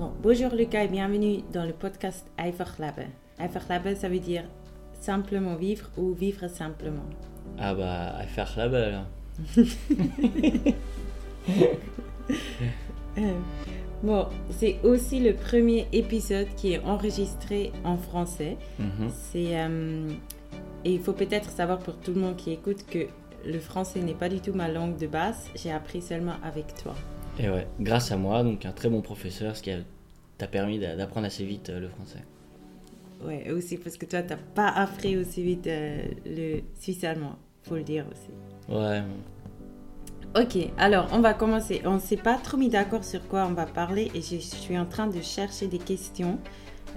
Bon, bonjour Lucas et bienvenue dans le podcast Einfach Leben. Einfach Leben, ça veut dire simplement vivre ou vivre simplement? Ah bah, belle. hein. Euh, bon, c'est aussi le premier épisode qui est enregistré en français. Mhm. C'est euh, et il faut peut-être savoir pour tout le monde qui écoute que le français n'est pas du tout ma langue de base. J'ai appris seulement avec toi. Et ouais, grâce à moi, donc un très bon professeur, ce qui t'a permis d'a- d'apprendre assez vite euh, le français. Ouais, aussi parce que toi, t'as pas appris aussi vite euh, le suisse allemand. Faut le dire aussi. Ouais, Ok, alors on va commencer. On s'est pas trop mis d'accord sur quoi on va parler et je suis en train de chercher des questions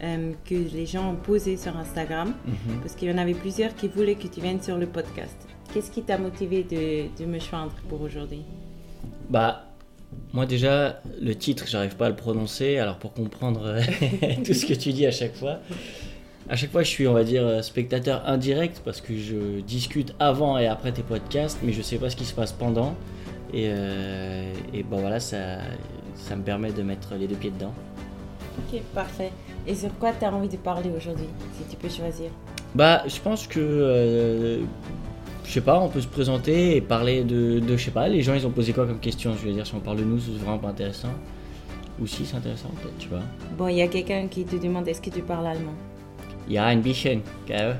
euh, que les gens ont posées sur Instagram mhm. parce qu'il y en avait plusieurs qui voulaient que tu viennes sur le podcast. Qu'est-ce qui t'a motivé de, de me joindre pour aujourd'hui? Bah, moi déjà, le titre, j'arrive pas à le prononcer, alors pour comprendre euh, tout ce que tu dis à chaque fois, à chaque fois je suis, on va dire, euh, spectateur indirect parce que je discute avant et après tes podcasts, mais je sais pas ce qui se passe pendant. Et, euh, et bon voilà, ça, ça me permet de mettre les deux pieds dedans. Ok, parfait. Et sur quoi tu as envie de parler aujourd'hui, si tu peux choisir? Bah, je pense que. euh, je sais pas, on peut se présenter et parler de, de. Je sais pas, les gens ils ont posé quoi comme question Je veux dire, si on parle de nous, c'est vraiment pas intéressant. Ou si c'est intéressant, peut-être, tu vois. Bon, il y a quelqu'un qui te demande est-ce que tu parles allemand? Il y a un bisschen, gell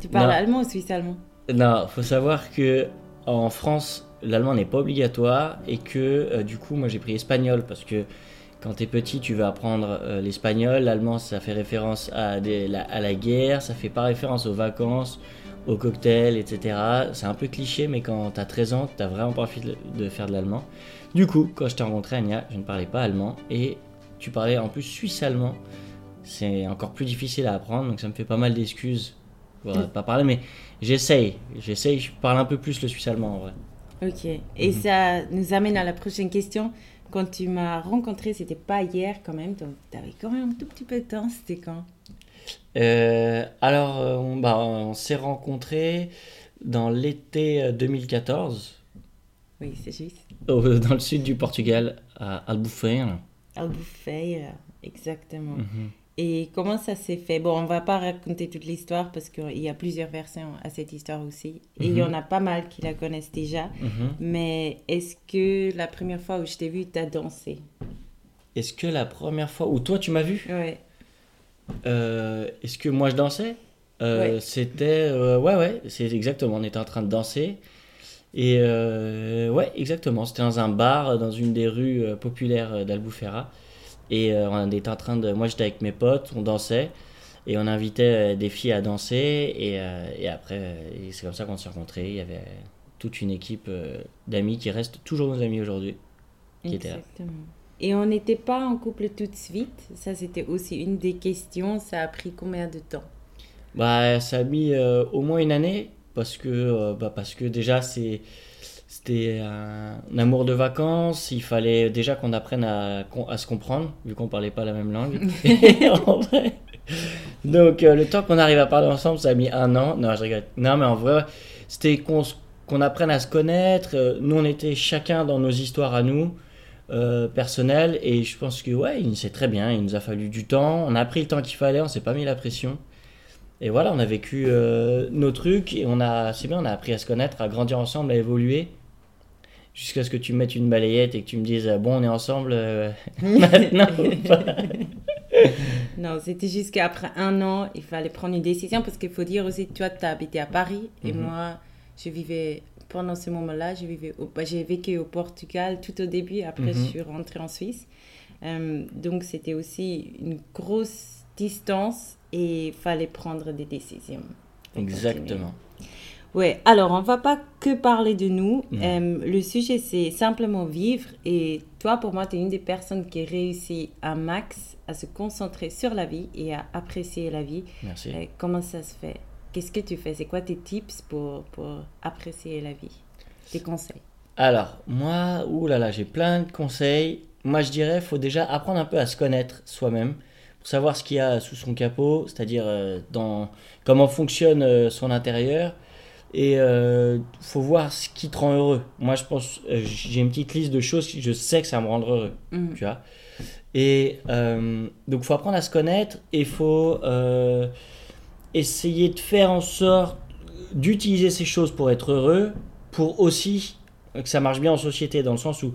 Tu parles Non. allemand ou suisse allemand? Non, faut savoir que en France, l'allemand n'est pas obligatoire et que euh, du coup, moi j'ai pris espagnol parce que quand t'es petit, tu veux apprendre euh, l'espagnol. L'allemand, ça fait référence à, des- la, à la guerre, ça fait pas référence aux vacances, aux cocktails, etc. C'est un peu cliché, mais quand t'as 13 ans, t'as vraiment pas envie de, faire de l'allemand. Du coup, quand je t'ai rencontré, Anya, je ne parlais pas allemand et tu parlais en plus suisse-allemand. C'est encore plus difficile à apprendre, donc ça me fait pas mal d'excuses pour euh, pas parler, mais j'essaye. J'essaye, je parle un peu plus le suisse-allemand en vrai. Ok. Et ça nous amène à la prochaine question. Quand tu m'as rencontré, c'était pas hier quand même, donc tu avais quand même un tout petit peu de temps. C'était quand? Euh, alors, euh, on, bah, on s'est rencontrés dans l'été euh, 2014, Oui, c'est juste. dans le sud du Portugal, à Albufeira. Albufeira, exactement. Mhm. Et comment ça s'est fait? Bon, on va pas raconter toute l'histoire parce qu'il y a plusieurs versions à cette histoire aussi. Et il y en a pas mal qui la connaissent déjà. Mhm. Mais est-ce que la première fois où je t'ai vu, t'as dansé? Est-ce que la première fois où toi tu m'as vu, Ouais. euh, est-ce que moi je dansais? Euh, Ouais. C'était. euh, ouais, ouais, c'est exactement. On était en train de danser. Et ouais, exactement. C'était dans un bar, dans une des rues populaires d'Albufeira. Et euh, on était en train de. Moi j'étais avec mes potes, on dansait. Et on invitait euh, des filles à danser. Et, euh, et après, c'est comme ça qu'on s'est rencontrés. Il y avait toute une équipe d'amis qui restent toujours nos amis aujourd'hui. Qui était là. Exactement. Et on n'était pas en couple tout de suite. Ça, c'était aussi une des questions. Ça a pris combien de temps? Bah, ça a mis euh, au moins une année parce que, euh, bah, parce que déjà c'est c'était un, un amour de vacances. Il fallait déjà qu'on apprenne à, à se comprendre vu qu'on parlait pas la même langue. En vrai, donc euh, le temps qu'on arrive à parler ensemble, ça a mis un an. Non, je rigole. Non, mais en vrai, c'était qu'on apprenne à se connaître. Euh, Nous, on était chacun dans nos histoires à nous. euh, personnelles et je pense que ouais il c'est très bien il nous a fallu du temps on a pris le temps qu'il fallait on s'est pas mis la pression et voilà, on a vécu euh, nos trucs et on a, c'est bien, on a appris à se connaître, à grandir ensemble, à évoluer. Jusqu'à ce que tu me mettes une balayette et que tu me dises, euh, bon, on est ensemble euh, maintenant Non, c'était juste qu'après un an, il fallait prendre une décision parce qu'il faut dire aussi, toi, tu as habité à Paris et Mhm. moi, je vivais, pendant ce moment-là, je vivais bah, j'ai vécu au Portugal tout au début, après je Mhm. suis rentrée en Suisse. Euh, donc c'était aussi une grosse distance et il fallait prendre des décisions. continuer. Ouais, alors on va pas que parler de nous. Euh, le sujet c'est simplement vivre. Et toi, pour moi, tu es une des personnes qui réussit un max à se concentrer sur la vie et à apprécier la vie. Merci. Euh, comment ça se fait? Qu'est-ce que tu fais? C'est quoi tes tips pour, pour apprécier la vie? Tes conseils? Alors, moi, oulala, là là, j'ai plein de conseils. Moi, je dirais, faut déjà apprendre un peu à se connaître soi-même pour savoir ce qu'il y a sous son capot, c'est-à-dire euh, dans comment fonctionne son intérieur. Et euh, faut voir ce qui te rend heureux. Moi, je pense, euh, j'ai une petite liste de choses qui je sais que ça me rendre heureux. Mhm. Tu vois. Et euh, donc, faut apprendre à se connaître et faut euh, essayer de faire en sorte d'utiliser ces choses pour être heureux, pour aussi que ça marche bien en société, dans le sens où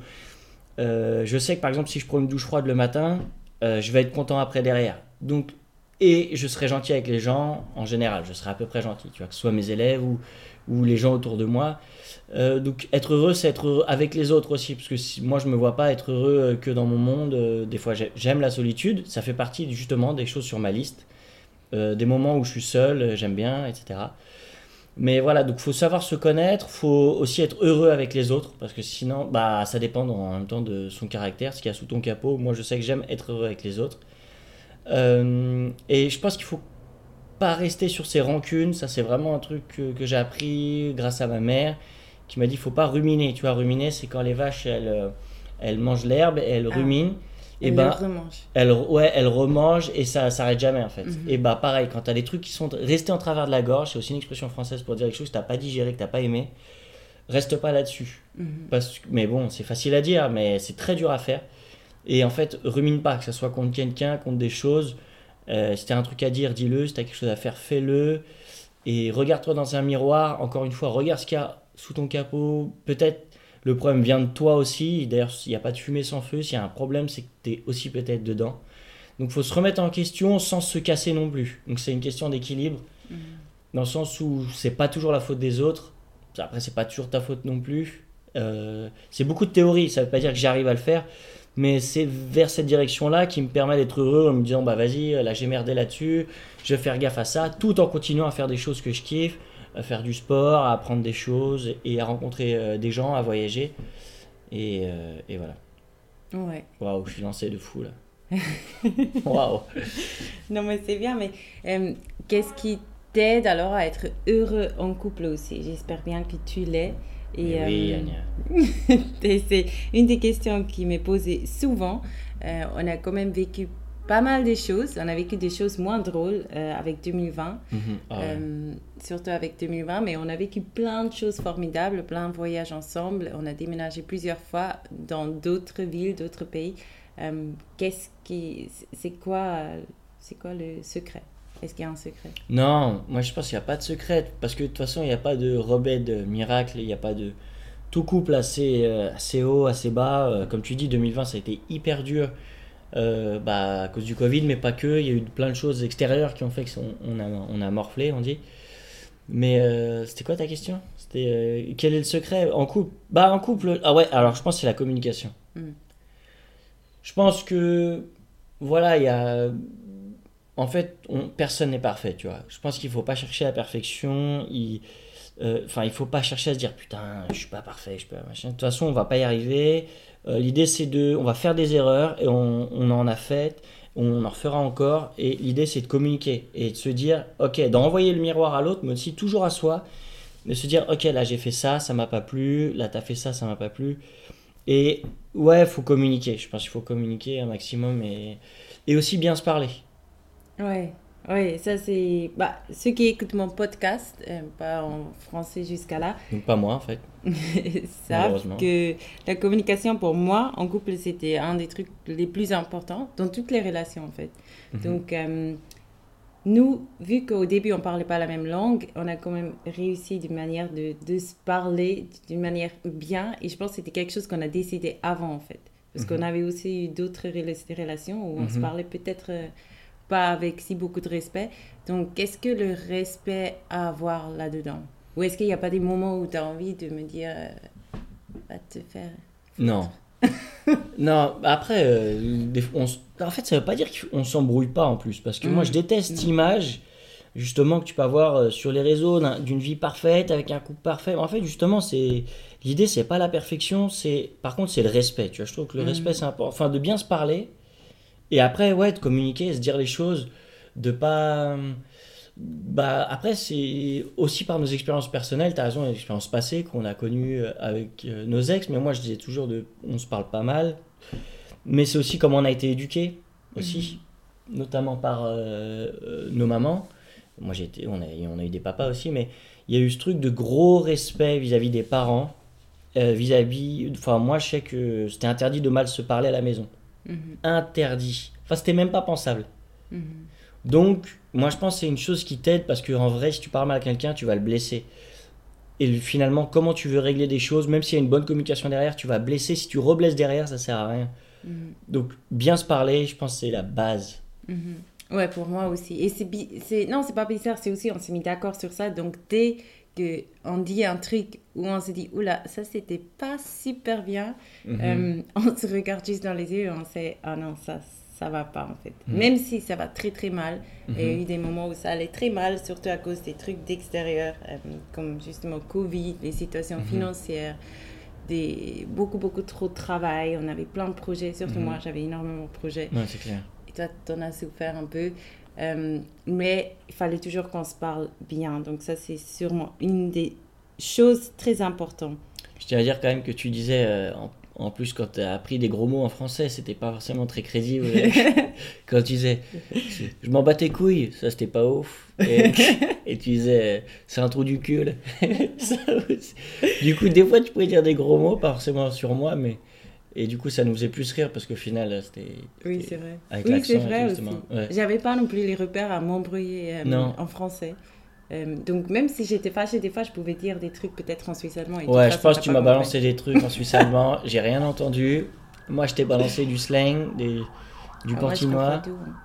je sais que par exemple, si je prends une douche froide le matin, je vais être content après derrière. Donc, et je serai gentil avec les gens en général, je serai à peu près gentil, tu vois, que ce soit mes élèves ou, les gens autour de moi. Euh, donc être heureux, c'est être heureux avec les autres aussi, parce que moi je me vois pas être heureux euh, que dans mon monde. euh, des fois j'ai- j'aime la solitude, ça fait partie justement des choses sur ma liste, des moments où je suis seul, j'aime bien, etc. Mais voilà, donc faut savoir se connaître, faut aussi être heureux avec les autres, parce que sinon, bah ça dépend en même temps de son caractère, ce qu'il y a sous ton capot. Moi je sais que j'aime être heureux avec les autres. Euh, et je pense qu'il faut pas rester sur ses rancunes, ça c'est vraiment un truc que, que j'ai appris grâce à ma mère, qui m'a dit faut pas ruminer. Tu vois, ruminer c'est quand les vaches elles, euh, elles mangent l'herbe et elles Ah. ruminent. Et Elle ben, remange. elle, ouais, elle remange et ça s'arrête jamais en fait. Mhm. Et bah pareil, quand t'as des trucs qui sont restés en travers de la gorge, c'est aussi une expression française pour dire quelque chose que t'as pas digéré, que t'as pas aimé, reste pas là-dessus. Mhm. Parce mais bon, c'est facile à dire, mais c'est très dur à faire. Et en fait, rumine pas, que ce soit contre quelqu'un, contre des choses. Euh, si t'as un truc à dire, dis-le. Si t'as quelque chose à faire, fais-le. Et regarde-toi dans un miroir. Encore une fois, regarde ce qu'il y a sous ton capot. Peut-être le problème vient de toi aussi. D'ailleurs, s'il n'y a pas de fumée sans feu, s'il y a un problème, c'est que t'es aussi peut-être dedans. Donc, faut se remettre en question sans se casser non plus. Donc, c'est une question d'équilibre. Mhm. Dans le sens où c'est pas toujours la faute des autres. Après, c'est pas toujours ta faute non plus. Euh, c'est beaucoup de théorie. Ça veut pas dire que j'arrive à le faire. Mais c'est vers cette direction-là qui me permet d'être heureux en me disant bah vas-y, là j'ai merdé là-dessus, je vais faire gaffe à ça, tout en continuant à faire des choses que je kiffe, à faire du sport, à apprendre des choses et à rencontrer euh, des gens, à voyager. Et, euh, et voilà. Ouais. Waouh, je suis lancé de fou là. Waouh. Non, mais c'est bien, mais euh, qu'est-ce qui t'aide alors à être heureux en couple aussi? J'espère bien que tu l'es. Et, Oui, euh, c'est une des questions qui m'est posée souvent. Euh, on a quand même vécu pas mal de choses. On a vécu des choses moins drôles euh, avec 2020, Mhm. Ah ouais. euh, surtout avec 2020, mais on a vécu plein de choses formidables, plein de voyages ensemble. On a déménagé plusieurs fois dans d'autres villes, d'autres pays. Qu'est-ce qui, c'est quoi, c'est quoi le secret? Est-ce qu'il y a un secret? Non, moi je pense qu'il n'y a pas de secret, parce que de toute façon il n'y a pas de remède miracle, il n'y a pas de... Tout couple assez, euh, assez haut, assez bas, Euh, comme tu dis 2020 ça a été hyper dur euh, bah, à cause du Covid, mais pas que, il y a eu plein de choses extérieures qui ont fait qu'on on a, on a morflé, on dit. Mais euh, c'était quoi ta question? C'était euh, quel est le secret? En couple Bah en couple, ah ouais, alors je pense que c'est la communication. Mm. Je pense que voilà, il y a en fait, on- personne n'est parfait, tu vois. Je pense qu'il faut pas chercher la perfection. Il, euh, enfin, il faut pas chercher à se dire putain, je suis pas parfait, je peux machin. De toute façon, on va pas y arriver. Euh, L'idée, c'est de, on va faire des erreurs et on, en a fait, on en refera encore. Et l'idée, c'est de communiquer et de se dire, ok, d'envoyer le miroir à l'autre, mais aussi toujours à soi, de se dire, ok, là j'ai fait ça, ça m'a pas plu. Là t'as fait ça, ça m'a pas plu. Et ouais, faut communiquer. Je pense qu'il faut communiquer un maximum et aussi bien se parler. Ouais, ouais, ça c'est. Bah, ceux qui écoutent mon podcast, euh, pas en français jusqu'à là, Donc pas moi en fait. savent que la communication pour moi en couple c'était un des trucs les plus importants dans toutes les relations en fait. Mhm. Donc, euh, nous, vu qu'au début on parlait pas la même langue, on a quand même réussi d'une manière de, de se parler d'une manière bien et je pense que c'était quelque chose qu'on a décidé avant en fait. Parce qu'on avait aussi eu d'autres rela- relations où on se Mhm. parlait peut-être euh, pas avec si beaucoup de respect. Donc, qu'est-ce que le respect à avoir là-dedans? Ou est-ce qu'il n'y a pas des moments où tu as envie de me dire, euh, va te faire. Non. non, après, euh, on en fait, ça veut pas dire qu'on s'embrouille pas en plus. Parce que moi, Mm. je déteste Non. l'image, justement, que tu peux avoir euh, sur les réseaux d'un- d'une vie parfaite, avec un couple parfait. En fait, justement, c'est l'idée, c'est pas la perfection, c'est par contre, c'est le respect. Tu vois, je trouve que le Mm. respect, c'est important. Enfin, de bien se parler. Et après, ouais, de communiquer, se dire les choses, de pas. Bah, après, c'est aussi par nos expériences personnelles, tu as raison, les expériences passées qu'on a connues euh, avec euh, nos ex, mais moi je disais toujours de on se parle pas mal, mais c'est aussi comment on a été éduqués, aussi, notamment par euh, nos mamans. Moi j'ai été, on a, on a eu des papas aussi, mais il y a eu ce truc de gros respect vis-à-vis des parents. euh, vis-à-vis. Enfin, moi, je sais que c'était interdit de mal se parler à la maison. Mhm, Interdit. Enfin, c'était même pas pensable. mhm. Donc, moi, je pense que c'est une chose qui t'aide parce que en vrai, si tu parles mal à quelqu'un, tu vas le blesser. Et finalement, comment tu veux régler des choses, même s'il y a une bonne communication derrière, tu vas blesser. Si tu reblesses derrière, ça sert à rien. Mhm. Donc, bien se parler, je pense que c'est la base. Ouais, pour moi aussi. Et c'est, bi- c'est, non, c'est pas bizarre, c'est aussi, on s'est mis d'accord sur ça. Donc, dès qu'on dit un truc où on se dit, oula, ça c'était pas super bien, Mhm. euh, on se regarde juste dans les yeux et on sait, ah non, ça, ça va pas en fait. Mhm. Même si ça va très très mal. Il y a Mhm. eu des moments où ça allait très mal, surtout à cause des trucs d'extérieur, euh, comme justement Covid, les situations Mhm. financières. Des, beaucoup, beaucoup trop de travail. On avait plein de projets, surtout Mhm. moi, j'avais énormément de projets. Ouais, c'est clair. Et toi, t'en as souffert un peu. Euh, mais il fallait toujours qu'on se parle bien. Donc ça, c'est sûrement une des choses très importantes. Je tiens à dire quand même que tu disais, euh, en, en plus, quand tu as appris des gros mots en français, c'était pas forcément très crédible. quand tu disais, je m'en bats tes couilles, ça c'était pas ouf. Et, et tu disais, c'est un trou du cul. Ça du coup, des fois, tu pouvais dire des gros mots, pas forcément sur moi, mais. Et du coup, ça nous faisait plus rire parce qu'au final, c'était. Oui, c'est vrai. Avec oui, c'est vrai tout, aussi. Ouais. J'avais pas non plus les repères à m'embrouiller euh, en français. Euh, donc même si j'étais fâchée, des fois, je pouvais dire des trucs peut-être en suisse allemand. et Ouais, je pense que tu m'as balancé des trucs en suisse allemand, j'ai rien entendu. Moi, je t'ai balancé du slang, des, du Ah, je tout, hein.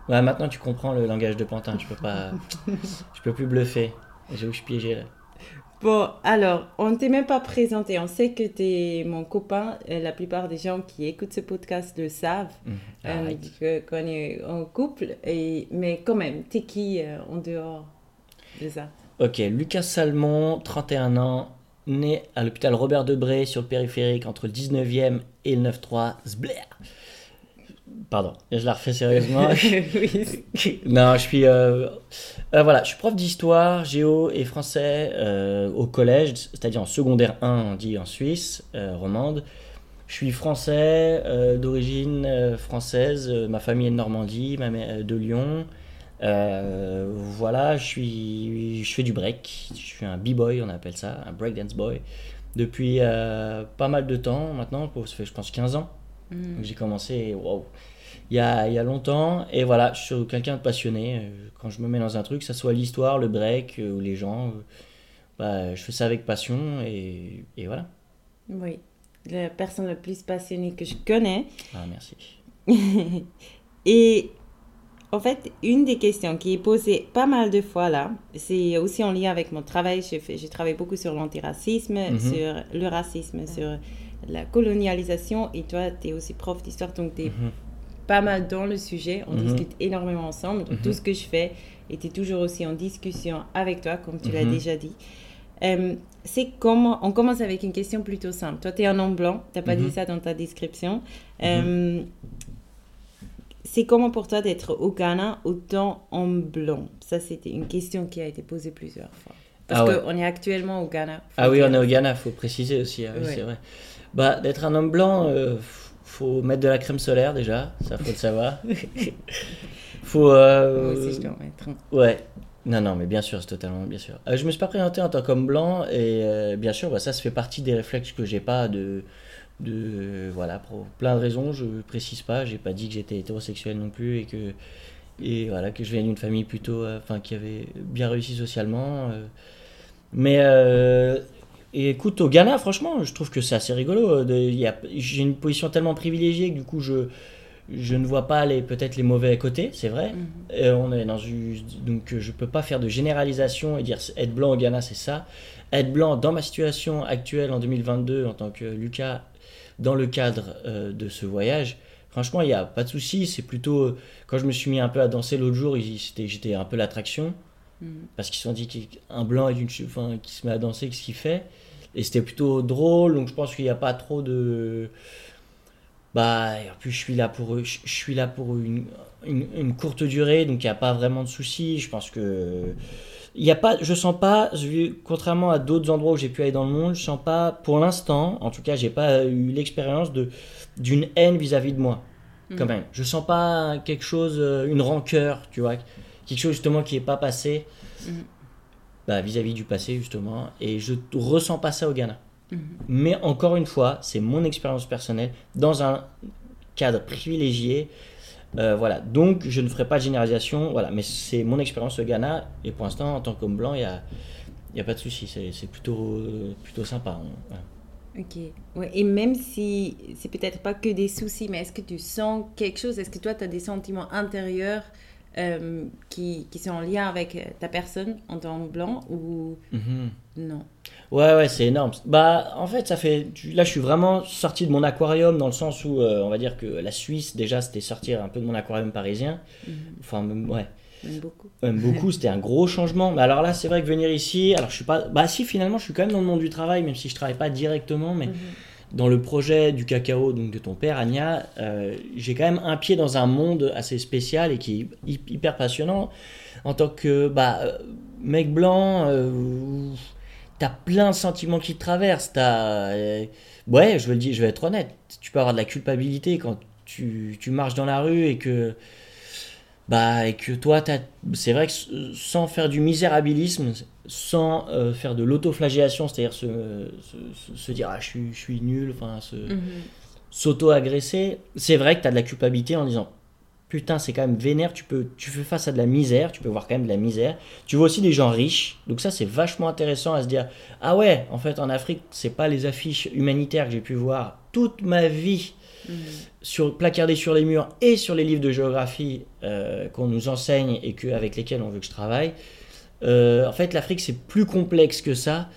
Ouais, maintenant tu comprends le langage de Pantin, je peux pas. je peux plus bluffer. J'avoue, je suis piégé là. Bon, alors, on ne t'est même pas présenté. On sait que tu es mon copain. Euh, La plupart des gens qui écoutent ce podcast le savent. Hum, Euh, que- qu'on est en couple, et, mais quand même, t'es qui euh, en dehors de ça? Ok, Lucas Salmon, 31 ans, né à l'hôpital Robert Debré sur le périphérique entre le 19e et le 9-3. Pardon, je la refais sérieusement. Oui. non, je suis. euh, euh, voilà, je suis prof d'histoire, géo et français euh, au collège, c'est-à-dire en secondaire 1, on dit en Suisse romande. Je suis français, d'origine française, ma famille est de Normandie, ma mère de Lyon. Voilà, je, suis, je fais du break, je suis un b-boy, on appelle ça, un breakdance boy, depuis pas mal de temps maintenant, ça fait je pense 15 ans. Mm. Donc j'ai commencé, waouh, il y a, il y a longtemps. Et voilà, je suis quelqu'un de passionné. Euh, Quand je me mets dans un truc, que ce soit l'histoire, le break euh, ou les gens, euh, bah, je fais ça avec passion et, et voilà. Oui, la personne la plus passionnée que je connais. Ah, merci. Et en fait, une des questions qui est posée pas mal de fois là, c'est aussi en lien avec mon travail. J'ai fait- j'ai travaillé beaucoup sur l'antiracisme, Mhm. sur le racisme, sur la colonialisation. Et toi, tu es aussi prof d'histoire, donc tu es Mhm. pas mal dans le sujet. On Mhm. discute énormément ensemble. Donc, Mhm. Tout ce que je fais était toujours aussi en discussion avec toi, comme tu l'as Mhm. déjà dit. Euh, c'est comment On commence avec une question plutôt simple. Toi, tu es un homme blanc. Tu n'as pas Mhm. dit ça dans ta description. Euh, c'est comment pour toi d'être au Ghana autant en blanc? Ça, c'était une question qui a été posée plusieurs fois. Parce Ah ouais. qu'on est actuellement au Ghana. Ah oui, dire. on est au Ghana, faut préciser aussi, ah oui, Ouais. c'est vrai. Bah, d'être un homme blanc, euh, faut mettre de la crème solaire déjà, ça faut le savoir. faut. euh, Moi aussi, je dois en mettre. Ouais. Non, non, mais bien sûr, c'est totalement bien sûr. Euh, je me suis pas présenté en tant qu'homme blanc et euh, bien sûr, bah, ça, ça fait partie des réflexes que j'ai pas de, de voilà, pour plein de raisons. Je précise pas, j'ai pas dit que j'étais hétérosexuel non plus et que et voilà que je viens d'une famille plutôt, euh, enfin, qui avait bien réussi socialement. euh. Mais et écoute, au Ghana, franchement, je trouve que c'est assez rigolo. euh, J'ai une position tellement privilégiée que du coup, je je ne vois pas les peut-être les mauvais côtés, c'est vrai. Mhm. Euh, on est dans une... Donc euh, je peux pas faire de généralisation et dire être blanc au Ghana c'est ça. Être blanc dans ma situation actuelle en 2022 en tant que Lucas dans le cadre euh, de ce voyage, franchement il n'y a pas de souci. C'est plutôt quand je me suis mis un peu à danser l'autre jour, j'étais un peu l'attraction Mhm. parce qu'ils se sont dit qu'un blanc est une, enfin, qui se met à danser, qu'est-ce qu'il fait? Et c'était plutôt drôle, donc je pense qu'il n'y a pas trop de. Bah, et en plus, je suis là pour, je, je suis là pour une, une, une courte durée, donc il n'y a pas vraiment de soucis. Je pense que. Il y a pas, je sens pas, je- contrairement à d'autres endroits où j'ai pu aller dans le monde, je sens pas, pour l'instant, en tout cas, j'ai pas eu l'expérience de d'une haine vis-à-vis de moi, quand Mhm. même. Je sens pas quelque chose, euh, une rancœur, tu vois, quelque chose justement qui est pas passé. Mhm. bah, vis-à-vis du passé justement, et je ressens pas ça au Ghana. Mais encore une fois, c'est mon expérience personnelle dans un cadre privilégié. Euh, voilà, donc je ne ferai pas de généralisation, voilà, mais c'est mon expérience au Ghana, et pour l'instant, en tant qu'homme blanc, il n'y a, y a pas de souci, c'est plutôt, plutôt sympa. Ok, ouais, et même si c'est peut-être pas que des soucis, mais est-ce que tu sens quelque chose? Est-ce que toi, tu as des sentiments intérieurs euh, qui, qui, sont en lien avec ta personne en tant que blanc ou mhm. non? Ouais, ouais, c'est énorme. Bah, en fait, ça fait. Là, je suis vraiment sorti de mon aquarium dans le sens où, euh, on va dire que la Suisse, déjà, c'était sortir un peu de mon aquarium parisien. Mhm. Enfin, ouais. Même beaucoup. Même beaucoup, c'était un gros changement. Mais alors là, c'est vrai que venir ici, alors je suis pas. Bah, si, finalement, je suis quand même dans le monde du travail, même si je travaille pas directement, mais. Mhm dans le projet du cacao donc de ton père, Anya, euh, j'ai quand même un pied dans un monde assez spécial et qui est hyper passionnant. En tant que bah, euh, mec blanc, euh, t'as plein de sentiments qui te traversent. As, ouais, je le dire, je vais être honnête, tu peux avoir de la culpabilité quand tu, tu marches dans la rue et que bah et que toi c'est vrai que sans faire du misérabilisme sans euh, faire de l'autoflagellation c'est-à-dire se, se, dire ah je suis, je suis nul enfin se mhm. s'auto-agresser c'est vrai que tu as de la culpabilité en disant putain c'est quand même vénère tu peux tu fais face à de la misère tu peux voir quand même de la misère tu vois aussi des gens riches donc ça c'est vachement intéressant à se dire ah ouais en fait en Afrique c'est pas les affiches humanitaires que j'ai pu voir toute ma vie Sur, placardés sur les murs et sur les livres de géographie euh, qu'on nous enseigne et que, avec lesquels on veut que je travaille. Euh, en fait, l'Afrique, c'est plus complexe que ça.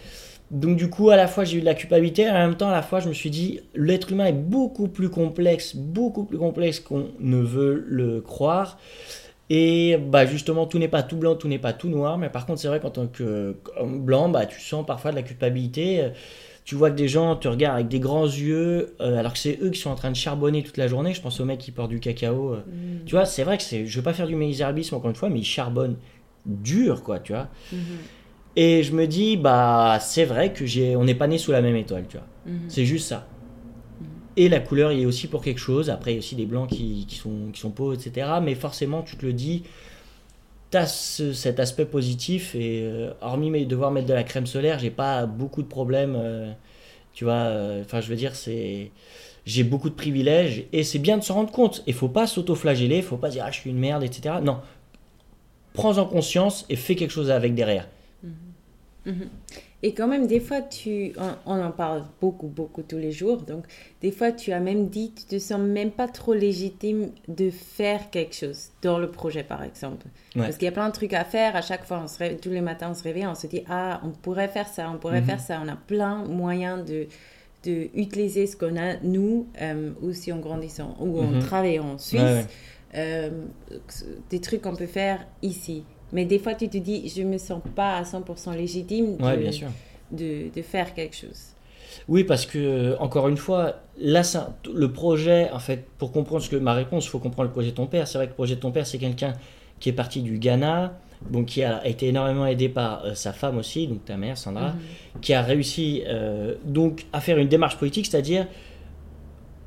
Donc du coup, à la fois, j'ai eu de la culpabilité, et en même temps, à la fois, je me suis dit, l'être humain est beaucoup plus complexe, beaucoup plus complexe qu'on ne veut le croire. Et bah justement, tout n'est pas tout blanc, tout n'est pas tout noir, mais par contre, c'est vrai qu'en tant que blanc, bah, tu sens parfois de la culpabilité tu vois que des gens te regardent avec des grands yeux, euh, alors que c'est eux qui sont en train de charbonner toute la journée. Je pense au mec qui porte du cacao. Euh. Mm. Tu vois, c'est vrai que c'est, je veux pas faire du misérabilisme encore une fois, mais ils charbonnent dur, quoi, tu vois. Mm-hmm. Et je me dis, bah, c'est vrai que j'ai, on n'est pas né sous la même étoile, tu vois. Mm-hmm. C'est juste ça. Mm-hmm. Et la couleur, il est aussi pour quelque chose. Après, il y a aussi des blancs qui, qui sont, qui sont pauvres, etc. Mais forcément, tu te le dis, tu as cet aspect positif et euh, hormis devoir mettre de la crème solaire, j'ai pas beaucoup de problèmes. Euh, tu vois, euh, enfin, je veux dire, c'est. J'ai beaucoup de privilèges et c'est bien de se rendre compte. Il faut pas s'auto-flageller, faut pas dire ah, je suis une merde, etc. Non. Prends-en conscience et fais quelque chose avec derrière. Mm-hmm. Mm-hmm. Et quand même, des fois, tu, on, en parle beaucoup, beaucoup tous les jours. Donc, des fois, tu as même dit, tu te sens même pas trop légitime de faire quelque chose dans le projet, par exemple. Parce qu'il y a plein de trucs à faire. À chaque fois, on se tous les matins, on se réveille, on se dit, ah, on pourrait faire ça, on pourrait mhm. faire ça. On a plein de moyens de, de utiliser ce qu'on a, nous, euh, ou si on grandit ou on mhm. travaille en Suisse. Euh, des trucs qu'on peut faire ici. Mais des fois, tu te dis, je ne me sens pas à 100% légitime de, de, faire quelque chose. Oui, parce que, encore une fois, là, ça, le projet, en fait, pour comprendre ce que ma réponse, il faut comprendre le projet de ton père. C'est vrai que le projet de ton père, c'est quelqu'un qui est parti du Ghana, donc qui a été énormément aidé par euh, sa femme aussi, donc ta mère, Sandra, mhm. qui a réussi euh, donc à faire une démarche politique, c'est-à-dire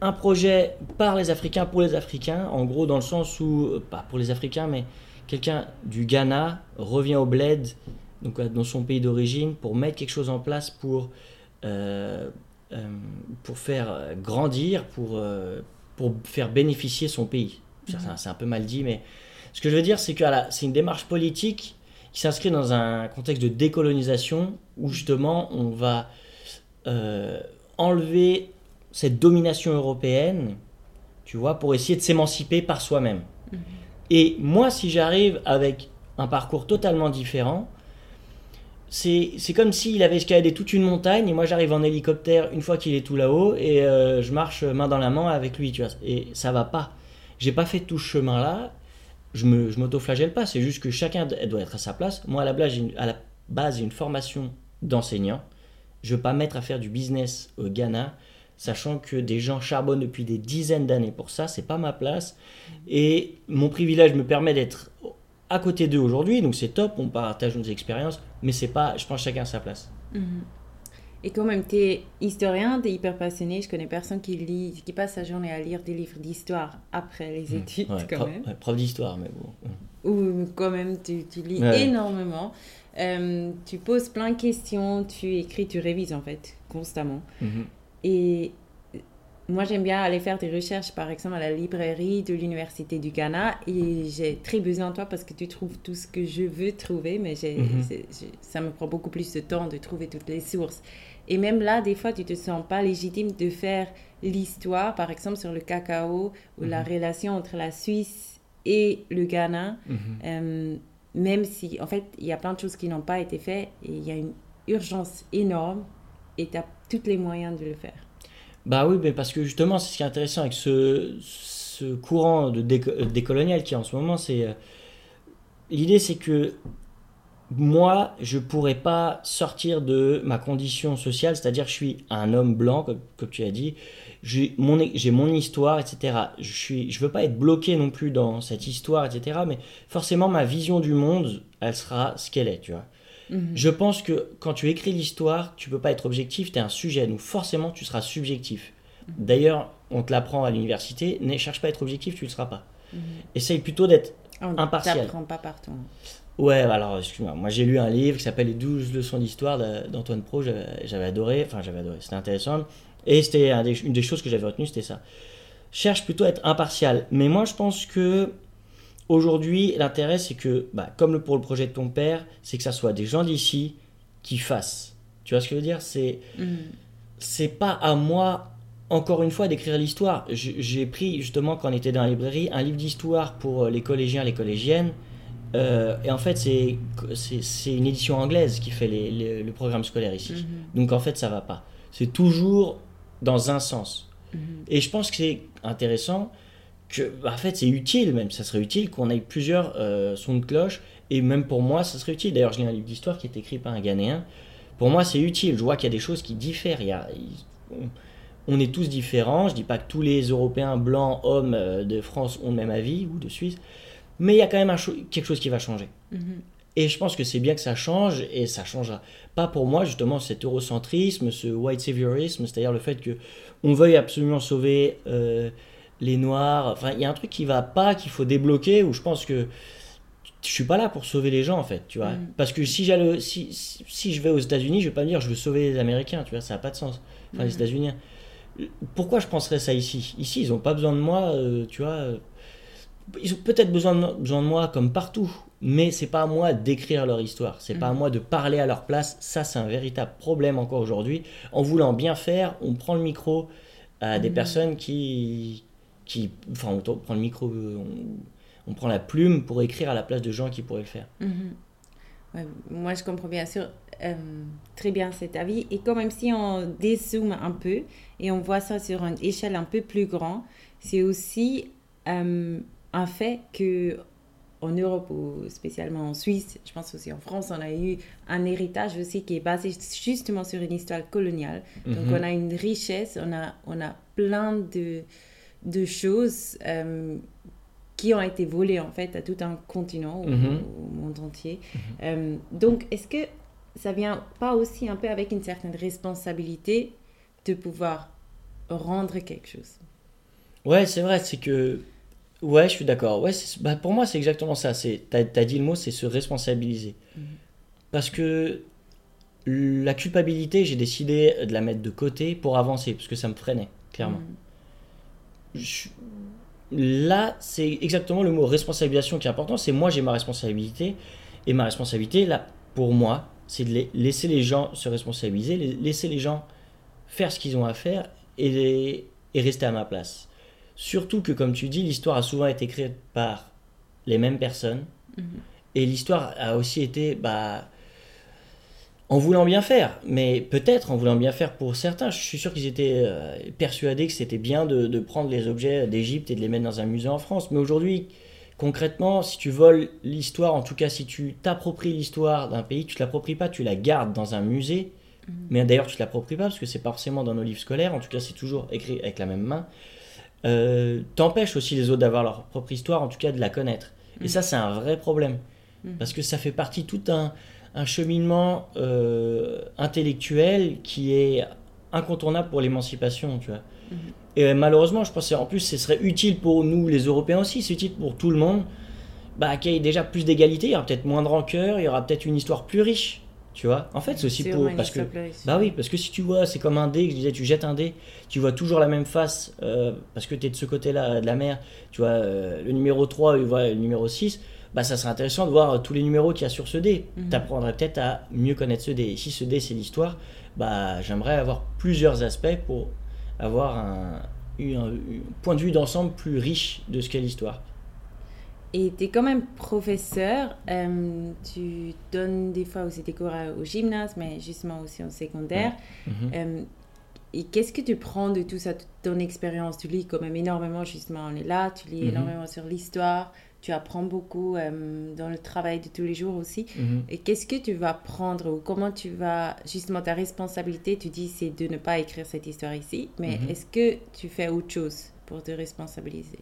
un projet par les Africains, pour les Africains, en gros, dans le sens où, euh, pas pour les Africains, mais quelqu'un du Ghana revient au bled, donc euh, dans son pays d'origine, pour mettre quelque chose en place pour, euh, euh, pour faire grandir, pour, pour faire bénéficier son pays. C'est un peu mal dit, mais ce que je veux dire, c'est que c'est une démarche politique qui s'inscrit dans un contexte de décolonisation où justement on va enlever cette domination européenne, tu vois, pour essayer de s'émanciper par soi-même. Mhm. Et moi, si j'arrive avec un parcours totalement différent, c'est comme s'il avait escaladé toute une montagne et moi j'arrive en hélicoptère une fois qu'il est tout là-haut et euh, je marche main dans la main avec lui, tu. Et ça va pas. J'ai pas fait tout ce chemin-là. Je m'auto-flagelle pas. C'est juste que chacun doit être à sa place. Moi, à la base, à la base, une formation d'enseignant. Je veux pas mettre à faire du business au Ghana sachant que des gens charbonnent depuis des dizaines d'années pour ça, c'est pas ma place. Et mon privilège me permet d'être à côté d'eux aujourd'hui, donc c'est top, on partage nos expériences, mais c'est pas, je pense, chacun à sa place. Mhm. Et quand même, tu es historien, tu es hyper passionné. Je connais personne qui lit, qui passe sa journée à lire des livres d'histoire après les études, quand prof, même. prof d'histoire, mais bon. ou quand même tu, tu lis énormément. Euh, tu poses plein de questions, tu écris, tu révises en fait constamment. Mhm. Et moi, j'aime bien aller faire des recherches, par exemple, à la librairie de l'Université du Ghana. Et j'ai très besoin de toi parce que tu trouves tout ce que je veux trouver, mais Mhm. ça me prend beaucoup plus de temps de trouver toutes les sources. Et même là, des fois, tu te sens pas légitime de faire l'histoire, par exemple, sur le cacao ou la Mhm. relation entre la Suisse et le Ghana. Mhm. Euh, même si, en fait, il y a plein de choses qui n'ont pas été faites et il y a une urgence énorme et tu as tous les moyens de le faire. Bah oui, mais parce que justement, c'est ce qui est intéressant avec ce, ce courant de déco- décolonial qui est en ce moment, c'est... euh, L'idée, c'est que moi, je pourrais pas sortir de ma condition sociale, c'est-à-dire je suis un homme blanc, comme, comme tu as dit, j'ai mon, mon histoire, etc. Je suis, je veux pas être bloqué non plus dans cette histoire, etc. Mais forcément, ma vision du monde, elle sera ce qu'elle est, tu vois. Mhm. Je pense que quand tu écris l'histoire, tu peux pas être objectif, tu es un sujet, donc forcément tu seras subjectif. D'ailleurs, on te l'apprend à l'université, ne cherche pas à être objectif, tu le seras pas. Mhm. Essaye plutôt d'être... On Impartial. t'apprend pas partout. Ouais, alors excuse-moi, moi j'ai lu un livre qui s'appelle Les 12 leçons d'histoire d'Antoine Pro, j'avais adoré, enfin j'avais adoré, c'était intéressant. Et c'était une des choses que j'avais retenues, c'était ça. Cherche plutôt à être impartial. Mais moi je pense que aujourd'hui, l'intérêt c'est que, bah, comme pour le projet de ton père, c'est que ça soit des gens d'ici qui fassent. Tu vois ce que je veux dire? C'est Mhm. c'est pas à moi, encore une fois, d'écrire l'histoire. J'ai pris, justement, quand on était dans la librairie, un livre d'histoire pour euh, les collégiens, les collégiennes. Euh, et en fait, c'est une édition anglaise qui fait les- les- le programme scolaire ici. Mhm. Donc en fait, ça va pas. C'est toujours dans un sens. Mhm. Et je pense que c'est intéressant que, bah, en fait, c'est utile même. Ça serait utile qu'on ait plusieurs euh, sons de cloche. Et même pour moi, ça serait utile. D'ailleurs, je lis un livre d'histoire qui est écrit par un Ghanéen. Pour moi, c'est utile. Je vois qu'il y a des choses qui diffèrent. Il y a- il- on, est tous différents. Je dis pas que tous les Européens blancs, hommes euh, de France ont le même avis ou de Suisse. Mais il y a quand même un cho- quelque chose qui va changer. Mhm. Et je pense que c'est bien que ça change, et ça changera. Pas pour moi, justement, cet eurocentrisme, ce white saviorisme, c'est-à-dire le fait que on veuille absolument sauver euh, les Noirs. Enfin, il y a un truc qui va pas, qu'il faut débloquer, où je pense que je suis pas là pour sauver les gens, en fait, tu vois. Mm. Parce que si, si, si, je vais aux États-Unis, je vais pas me dire je veux sauver les Américains, tu vois, ça n'a pas de sens. Enfin, les Mhm. États-Unis. Pourquoi je penserais ça ici? Ici, ils ont pas besoin de moi, euh, tu vois. euh, ils ont peut-être besoin de, besoin de moi comme partout, mais c'est pas à moi d'écrire leur histoire, c'est pas à Mhm. moi de parler à leur place. Ça, c'est un véritable problème encore aujourd'hui. En voulant bien faire, on prend le micro à des personnes qui, qui, enfin, on prend le micro, on, on prend la plume pour écrire à la place de gens qui pourraient le faire. Mhm. Ouais, moi, je comprends bien sûr euh, très bien cet avis. Et quand même, si on dézoome un peu et on voit ça sur une échelle un peu plus grande, c'est aussi euh, un fait que en Europe ou spécialement en Suisse, je pense aussi en France, on a eu un héritage aussi qui est basé justement sur une histoire coloniale. Donc Mhm. on a une richesse, on a, on a plein de, de choses euh, qui ont été volées en fait à tout un continent, au, Mhm. au monde entier. Euh, donc est-ce que ça vient pas aussi un peu avec une certaine responsabilité de pouvoir rendre quelque chose? Ouais, c'est vrai, c'est que. Ouais, je suis d'accord. Ouais, bah, pour moi, c'est exactement ça. C'est, t'as, t'as dit le mot, c'est se responsabiliser. Mhm. Parce que la culpabilité, j'ai décidé de la mettre de côté pour avancer, parce que ça me freinait, clairement. Mhm. Je- Là, c'est exactement le mot responsabilisation qui est important. C'est moi, j'ai ma responsabilité. Et ma responsabilité, là, pour moi, c'est de laisser les gens se responsabiliser, laisser les gens faire ce qu'ils ont à faire et, les- et rester à ma place. Surtout que, comme tu dis, l'histoire a souvent été créée par les mêmes personnes. Mhm. Et l'histoire a aussi été bah, en voulant bien faire, mais peut-être en voulant bien faire pour certains. Je suis sûr qu'ils étaient euh, persuadés que c'était bien de, de prendre les objets d'Égypte et de les mettre dans un musée en France. Mais aujourd'hui, concrètement, si tu voles l'histoire, en tout cas si tu t'appropries l'histoire d'un pays, tu ne l'appropries pas, tu la gardes dans un musée. Mhm. Mais d'ailleurs, tu ne l'appropries pas parce que c'est pas forcément dans nos livres scolaires. En tout cas, c'est toujours écrit avec la même main. Euh, T'empêches aussi les autres d'avoir leur propre histoire, en tout cas de la connaître. Et Mhm. ça, c'est un vrai problème. Mhm. Parce que ça fait partie tout un, un cheminement euh, intellectuel qui est incontournable pour l'émancipation, tu vois. Mhm. Et malheureusement, je pense qu'en plus, ce serait utile pour nous, les Européens aussi, c'est utile pour tout le monde, bah, qu'il y ait déjà plus d'égalité, il y aura peut-être moins de rancœur, il y aura peut-être une histoire plus riche. Tu vois En fait, c'est aussi pour. Parce que, bah oui, parce que si tu vois, c'est comme un dé, je disais, tu jettes un dé, tu vois toujours la même face, euh, parce que tu es de ce côté-là de la mer, tu vois, euh, le numéro 3, il voit le numéro 6, bah ça serait intéressant de voir tous les numéros qu'il y a sur ce dé. Mhm. Tu apprendrais peut-être à mieux connaître ce dé. Et si ce dé, c'est l'histoire, bah j'aimerais avoir plusieurs aspects pour avoir un, un point de vue d'ensemble plus riche de ce qu'est l'histoire. Et tu es quand même professeur, euh, tu donnes des fois aussi des cours au gymnase, mais justement aussi en secondaire. Mhm. Euh, et qu'est-ce que tu prends de tout ça, ton expérience? Tu lis quand même énormément, justement, on est là, tu lis mhm. énormément sur l'histoire, tu apprends beaucoup euh, dans le travail de tous les jours aussi. Mhm. Et qu'est-ce que tu vas prendre ou comment tu vas, justement, ta responsabilité, tu dis c'est de ne pas écrire cette histoire ici, mais est-ce que tu fais autre chose pour te responsabiliser?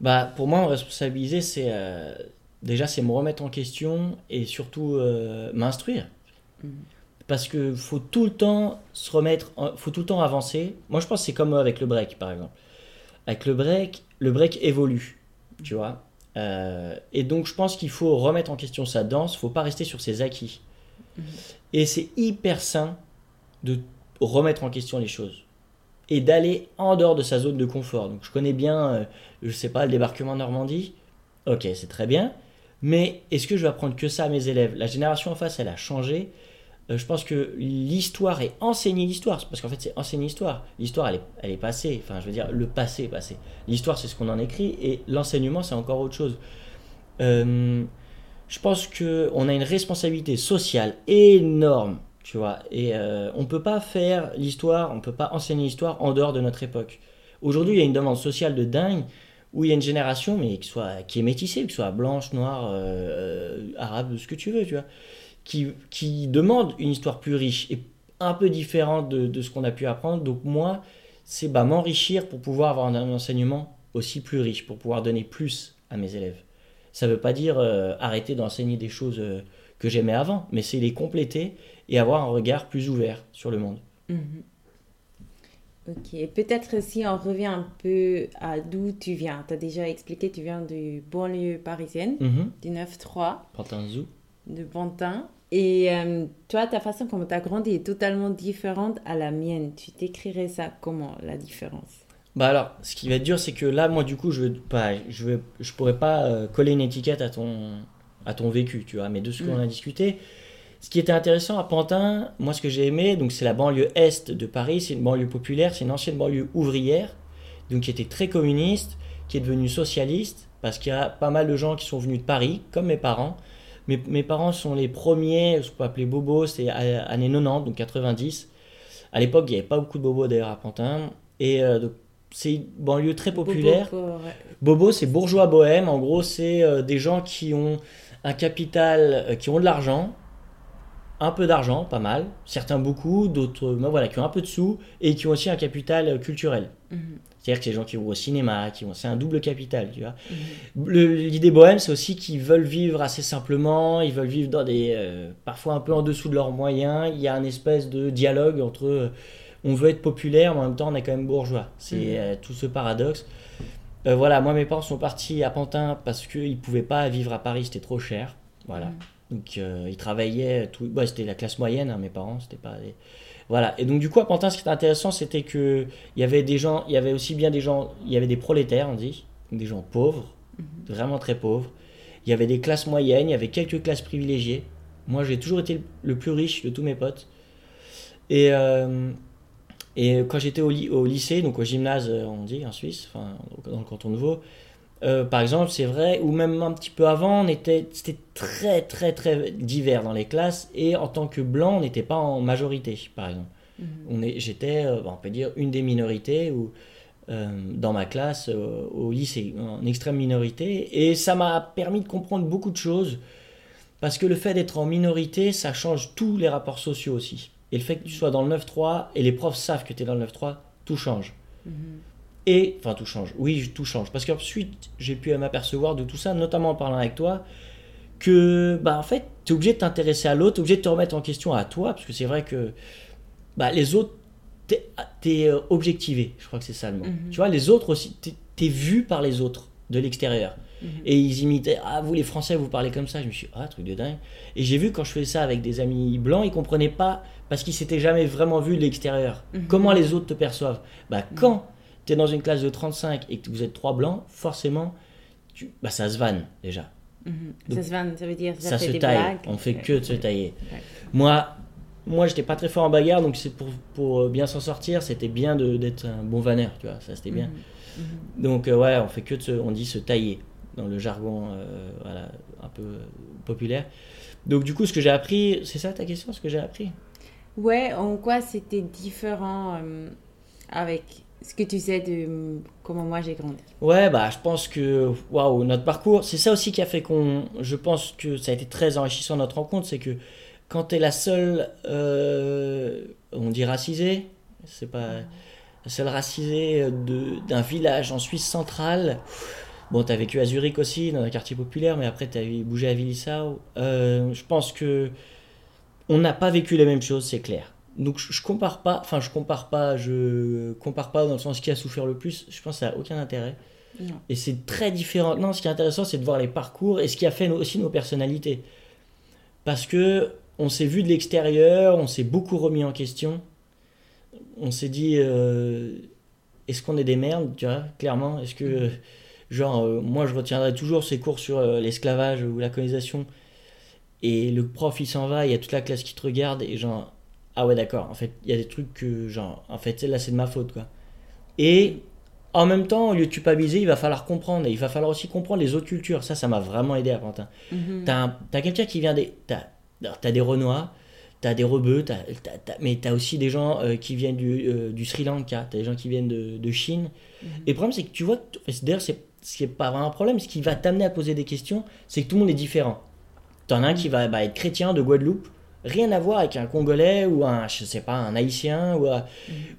Bah, Pour moi, me responsabiliser, c'est euh, déjà c'est me remettre en question et surtout euh, m'instruire. Mhm. Parce que faut tout le temps se remettre, faut tout le temps avancer. Moi, je pense que c'est comme avec le break, par exemple. Avec le break, le break évolue, tu vois. Euh, et donc, je pense qu'il faut remettre en question sa danse. Faut pas rester sur ses acquis. Mhm. Et c'est hyper sain de remettre en question les choses et d'aller en dehors de sa zone de confort. Donc je connais bien, je euh, je sais pas, le débarquement Normandie. Ok, c'est très bien. Mais est-ce que je vais apprendre que ça à mes élèves? La génération en face, elle a changé. Euh, je pense que l'histoire est enseigner l'histoire. Parce qu'en fait, c'est enseigner l'histoire. L'histoire, elle est, passée. Enfin, je veux dire, le passé est passé. L'histoire, c'est ce qu'on en écrit. Et l'enseignement, c'est encore autre chose. Euh, je pense qu'on a une responsabilité sociale énorme tu vois. Et euh, on peut pas faire l'histoire, on peut pas enseigner l'histoire en dehors de notre époque. Aujourd'hui, il y a une demande sociale de dingue où il y a une génération, mais qui, soit, qui est métissée, que soit blanche, noire, euh, euh, arabe, ce que tu veux, tu vois, qui, qui demande une histoire plus riche et un peu différente de, de ce qu'on a pu apprendre. Donc moi, c'est bah, m'enrichir pour pouvoir avoir un, enseignement aussi plus riche, pour pouvoir donner plus à mes élèves. Ça ne veut pas dire arrêter d'enseigner des choses que j'aimais avant, mais c'est les compléter et avoir un regard plus ouvert sur le monde. Mhm. Ok, peut-être si on revient un peu à d'où tu viens. Tu as déjà expliqué, tu viens du banlieue parisienne, mhm. du 9-3. Pantin Zoo. De Pantin. Et euh, toi, ta façon comment tu as grandi est totalement différente à la mienne. Tu t'écrirais ça comment, la différence? Bah alors, ce qui va être dur, c'est que là, moi, du coup, je ne je, veux, je pourrais pas euh, coller une étiquette à ton, à ton vécu, tu vois. Mais de ce qu'on mm. a discuté, ce qui était intéressant à Pantin, moi ce que j'ai aimé, donc c'est la banlieue est de Paris, c'est une banlieue populaire, c'est une ancienne banlieue ouvrière, donc qui était très communiste, qui est devenue socialiste, parce qu'il y a pas mal de gens qui sont venus de Paris, comme mes parents. Mes, mes parents sont les premiers, ce qu'on peut appeler bobos, c'est années 90, donc 90. À l'époque, il n'y avait pas beaucoup de bobos d'ailleurs à Pantin. Et euh, c'est une banlieue très populaire. Bobo, c'est bourgeois bohème. En gros, c'est euh, des gens qui ont un capital, euh, qui ont de l'argent, un peu d'argent, pas mal, certains beaucoup, d'autres ben voilà, qui ont un peu de sous et qui ont aussi un capital euh, culturel. Mhm. C'est-à-dire que c'est des gens qui vont au cinéma, qui vont, c'est un double capital, tu vois. Mhm. L'idée bohème, c'est aussi qu'ils veulent vivre assez simplement, ils veulent vivre dans des, euh, parfois un peu en dessous de leurs moyens. Il y a un espèce de dialogue entre, euh, on veut être populaire, mais en même temps on est quand même bourgeois. C'est mhm. tout ce paradoxe. voilà, moi mes parents sont partis à Pantin parce qu'ils pouvaient pas vivre à Paris, c'était trop cher. Voilà. Donc euh, ils travaillaient, tout... bah, c'était la classe moyenne, hein, mes parents, c'était pas Voilà, et donc du coup à Pantin, ce qui était intéressant, c'était que il y avait des gens, il y avait aussi bien des gens, il y avait des prolétaires, on dit, des gens pauvres, mhm. vraiment très pauvres. Il y avait des classes moyennes, il y avait quelques classes privilégiées. Moi, j'ai toujours été le plus riche de tous mes potes. Et, euh, et quand j'étais au, au, lycée, donc au gymnase, on dit en Suisse, enfin, dans le canton de Vaud, euh, par exemple, c'est vrai, ou même un petit peu avant, on était, c'était très très très divers dans les classes, et en tant que blanc, on n'était pas en majorité, par exemple. Mhm. On est, j'étais, euh, on peut dire, une des minorités, ou euh, dans ma classe, au lycée, en extrême minorité, et ça m'a permis de comprendre beaucoup de choses, parce que le fait d'être en minorité, ça change tous les rapports sociaux aussi. Et le fait que tu sois dans le 9-3, et les profs savent que tu es dans le 9-3, tout change. Mhm. Et, enfin, tout change. Oui, tout change. Parce qu'ensuite, j'ai pu m'apercevoir de tout ça, notamment en parlant avec toi, que, bah, en fait, tu es obligé de t'intéresser à l'autre, tu es obligé de te remettre en question à toi, parce que c'est vrai que, bah, les autres, t'es es objectivé, je crois que c'est ça le mot. Mhm. Tu vois, les autres aussi, t'es es vu par les autres de l'extérieur. Et ils imitaient Ah, vous les Français, vous parlez comme ça. Je me suis dit Ah, truc de dingue. Et j'ai vu quand je faisais ça avec des amis blancs, ils comprenaient pas parce qu'ils s'étaient jamais vraiment vus de l'extérieur. Mhm. Comment les autres te perçoivent? Bah, quand tu es dans une classe de 35 et que vous êtes trois blancs, forcément, tu... bah, ça se vanne déjà. Mhm. Ça se vanne, ça veut dire ça, Ça fait se des taille. blagues. On fait que de se tailler. Ouais. Moi, moi j'étais pas très fort en bagarre, donc c'est pour, pour euh, bien s'en sortir, c'était bien d'être un bon vanneur, tu vois, ça c'était bien. Mhm. Mhm. Donc euh, ouais, on fait que de se, on dit se tailler dans le jargon euh, voilà, un peu euh, populaire. Donc du coup, ce que j'ai appris, c'est ça ta question, ce que j'ai appris? Ouais, en quoi c'était différent avec ce que tu sais de euh, comment moi j'ai grandi. Ouais, bah je pense que waouh, notre parcours, c'est ça aussi qui a fait qu'on je pense que ça a été très enrichissant notre rencontre, c'est que quand tu es la seule euh, on dit racisée, c'est pas la seule racisée de d'un village en Suisse centrale. Bon, tu as vécu à Zurich aussi, dans un quartier populaire, mais après tu as bougé à Willisau. Euh, je pense que on n'a pas vécu les mêmes choses, c'est clair. Donc je, compare pas, enfin je compare pas, je compare pas dans le sens qui a souffert le plus. Je pense que ça a aucun intérêt. Non. Et c'est très différent. Non, ce qui est intéressant, c'est de voir les parcours et ce qui a fait nos- aussi nos personnalités. Parce que on s'est vu de l'extérieur, on s'est beaucoup remis en question. On s'est dit, euh, est-ce qu'on est des merdes, tu vois, clairement? Est-ce que, genre, euh, moi je retiendrai toujours ces cours sur euh, l'esclavage ou la colonisation, et le prof il s'en va, il y a toute la classe qui te regarde, et genre, ah ouais, d'accord, en fait, il y a des trucs que, genre, en fait, là c'est de ma faute, quoi. Et en même temps, au lieu de culpabiliser, il va falloir comprendre, et il va falloir aussi comprendre les autres cultures. Ça, ça m'a vraiment aidé à Pantin. Mhm. T'as un- t'as quelqu'un qui vient des. T'as t'as des Renois, t'as des Rebeux, t'as- t'as- t'as- mais t'as aussi des gens euh, qui viennent du, euh, du Sri Lanka, t'as des gens qui viennent de, de Chine. Et le problème, c'est que tu vois, t- d'ailleurs, c'est ce qui est pas vraiment un problème, ce qui va t'amener à poser des questions, c'est que tout le monde est différent. T'en as un qui va bah, être chrétien de Guadeloupe, rien à voir avec un Congolais ou un, je sais pas, un Haïtien ou un,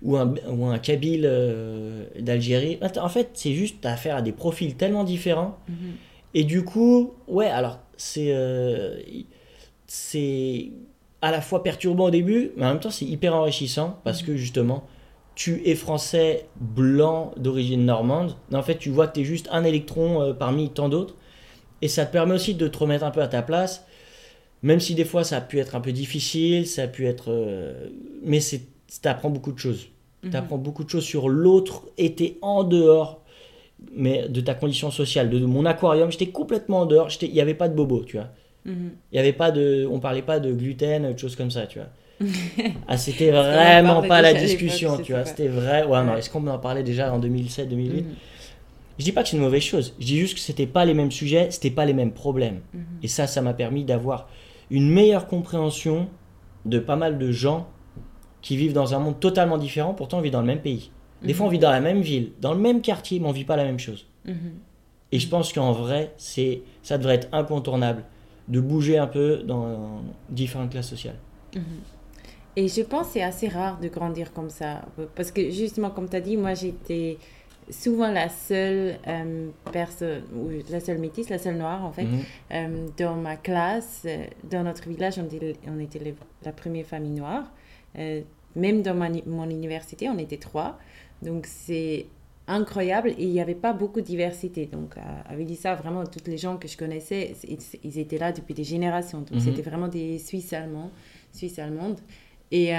ou un, ou un Kabyle euh, d'Algérie. En fait, c'est juste affaire à des profils tellement différents. Mhm. Et du coup, ouais, alors c'est euh, c'est à la fois perturbant au début, mais en même temps c'est hyper enrichissant parce que justement, tu es français blanc d'origine normande, mais en fait tu vois que tu es juste un électron euh, parmi tant d'autres, et ça te permet aussi de te remettre un peu à ta place, même si des fois ça a pu être un peu difficile, ça a pu être... euh, mais c'est t'apprends beaucoup de choses. Mhm. T'apprends beaucoup de choses sur l'autre t'es en dehors mais de ta condition sociale, de, de mon aquarium, j'étais complètement en dehors, il n'y avait pas de bobo, tu vois. Mhm. Il y avait pas de, on parlait pas de gluten, de choses comme ça, tu vois. ah, c'était vraiment pas la discussion, tu vois. C'était vrai. Ouais, non, est-ce qu'on en parlait déjà en 2007, 2008 Mhm. Je dis pas que c'est une mauvaise chose. Je dis juste que c'était pas les mêmes sujets, c'était pas les mêmes problèmes. Mhm. Et ça, ça m'a permis d'avoir une meilleure compréhension de pas mal de gens qui vivent dans un monde totalement différent, pourtant on vit dans le même pays. Des fois, on vit dans la même ville, dans le même quartier, mais on vit pas la même chose. Mhm. Et je pense qu'en vrai, c'est, ça devrait être incontournable de bouger un peu dans différentes classes sociales. Et je pense que c'est assez rare de grandir comme ça. Parce que justement, comme tu as dit, moi j'étais souvent la seule euh, personne, ou la seule métisse, la seule noire en fait, Mhm. euh, dans ma classe. euh, Dans notre village, on était, on était les- la première famille noire. Euh, même dans ma mon université, on était trois. Donc c'est incroyable et il n'y avait pas beaucoup de diversité. Donc à, à Vélissa, vraiment, toutes les gens que je connaissais, ils, ils étaient là depuis des générations. Donc Mhm. c'était vraiment des Suisses allemands, Suisses allemandes. Et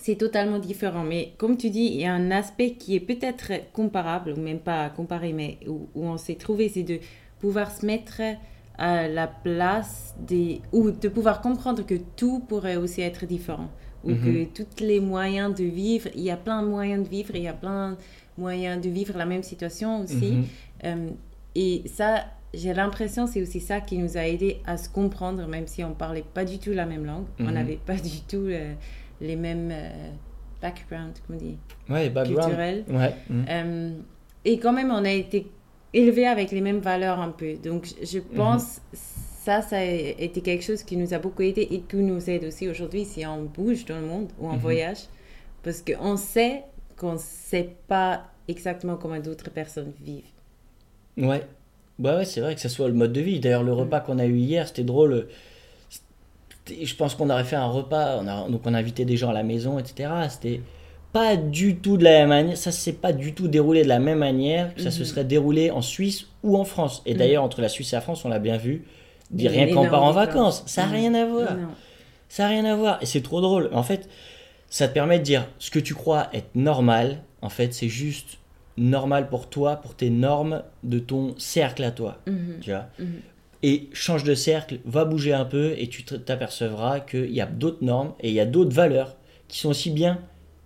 c'est totalement différent. Mais comme tu dis, il y a un aspect qui est peut-être comparable, ou même pas comparé, mais où, où on s'est trouvé, c'est de pouvoir se mettre à la place des... ou de pouvoir comprendre que tout pourrait aussi être différent. Ou Mhm. que tous les moyens de vivre, il y a plein de moyens de vivre, il y a plein de moyens de vivre la même situation aussi. Mhm. Euh, et ça, j'ai l'impression, c'est aussi ça qui nous a aidé à se comprendre, même si on parlait pas du tout la même langue, on Mhm. n'avait pas du tout euh, les mêmes euh, background, comment on dit, Ouais, background. culturels. Ouais. mhm. Euh, et quand même, on a été élevés avec les mêmes valeurs un peu. Donc, je- je pense ça, ça a été quelque chose qui nous a beaucoup aidé et qui nous aide aussi aujourd'hui si on bouge dans le monde ou on Mhm. voyage. Parce qu'on sait qu'on ne sait pas exactement comment d'autres personnes vivent. Ouais. Bah ouais, c'est vrai que ça soit le mode de vie. D'ailleurs, le repas qu'on a eu hier, c'était drôle. Je pense qu'on aurait fait un repas, on a, donc on a invité des gens à la maison, etc. C'était pas du tout de la même manière. Ça s'est pas du tout déroulé de la même manière que ça se Mhm. serait déroulé en Suisse ou en France. Et Mhm. d'ailleurs, entre la Suisse et la France, on l'a bien vu. A Rien une quand on part en vacances, ça n'a Mhm. rien à voir. Non. Ça n'a rien à voir. Et c'est trop drôle. En fait, ça te permet de dire ce que tu crois être normal. En fait, c'est juste normal pour toi, pour tes normes de ton cercle à toi. Tu vois? Et change de cercle, va bouger un peu et tu t'apercevras qu'il y a d'autres normes et il y a d'autres valeurs qui sont aussi bien.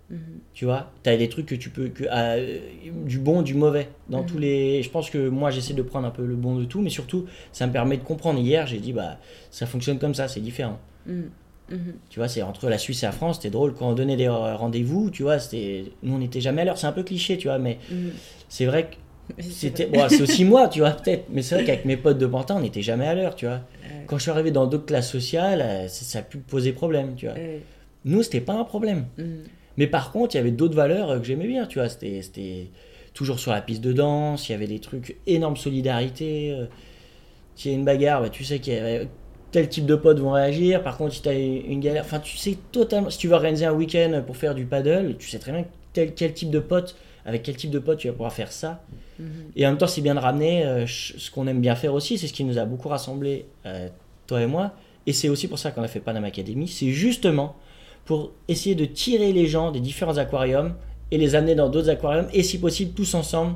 Mhm. Tu vois, tu as des trucs que tu peux. Que, ah, euh, du bon, du mauvais. Dans Mhm. tous les. Je pense que moi, j'essaie de prendre un peu le bon de tout, mais surtout, ça me permet de comprendre. Hier, j'ai dit, bah, ça fonctionne comme ça, c'est différent. Mhm. Tu vois, c'est entre la Suisse et la France, c'était drôle quand on donnait des rendez-vous, tu vois, c'était. Nous, on n'était jamais à l'heure, c'est un peu cliché, tu vois, mais c'est vrai que c'était. Bon, c'est aussi moi, tu vois, peut-être, mais c'est vrai qu'avec mes potes de Pantin, on n'était jamais à l'heure, tu vois. Ouais. Quand je suis arrivé dans d'autres classes sociales, euh, ça, ça a pu poser problème, tu vois. Ouais. Nous, c'était pas un problème. Mhm. Mais par contre, il y avait d'autres valeurs euh, que j'aimais bien, tu vois. C'était, toujours sur la piste de danse, il y avait des trucs, énorme solidarité. euh, S'il y a une bagarre, bah, tu sais qu'il y avait tel type de potes vont réagir. Par contre, si tu as une galère, enfin, tu sais totalement. Si tu vas organiser un week-end pour faire du paddle, tu sais très bien tel, quel type de pote, avec quel type de pote tu vas pouvoir faire ça. Et en même temps, c'est bien de ramener euh, ce qu'on aime bien faire aussi. C'est ce qui nous a beaucoup rassemblés, euh, toi et moi. Et c'est aussi pour ça qu'on a fait Panama Academy. C'est justement pour essayer de tirer les gens des différents aquariums et les amener dans d'autres aquariums. Et si possible, tous ensemble.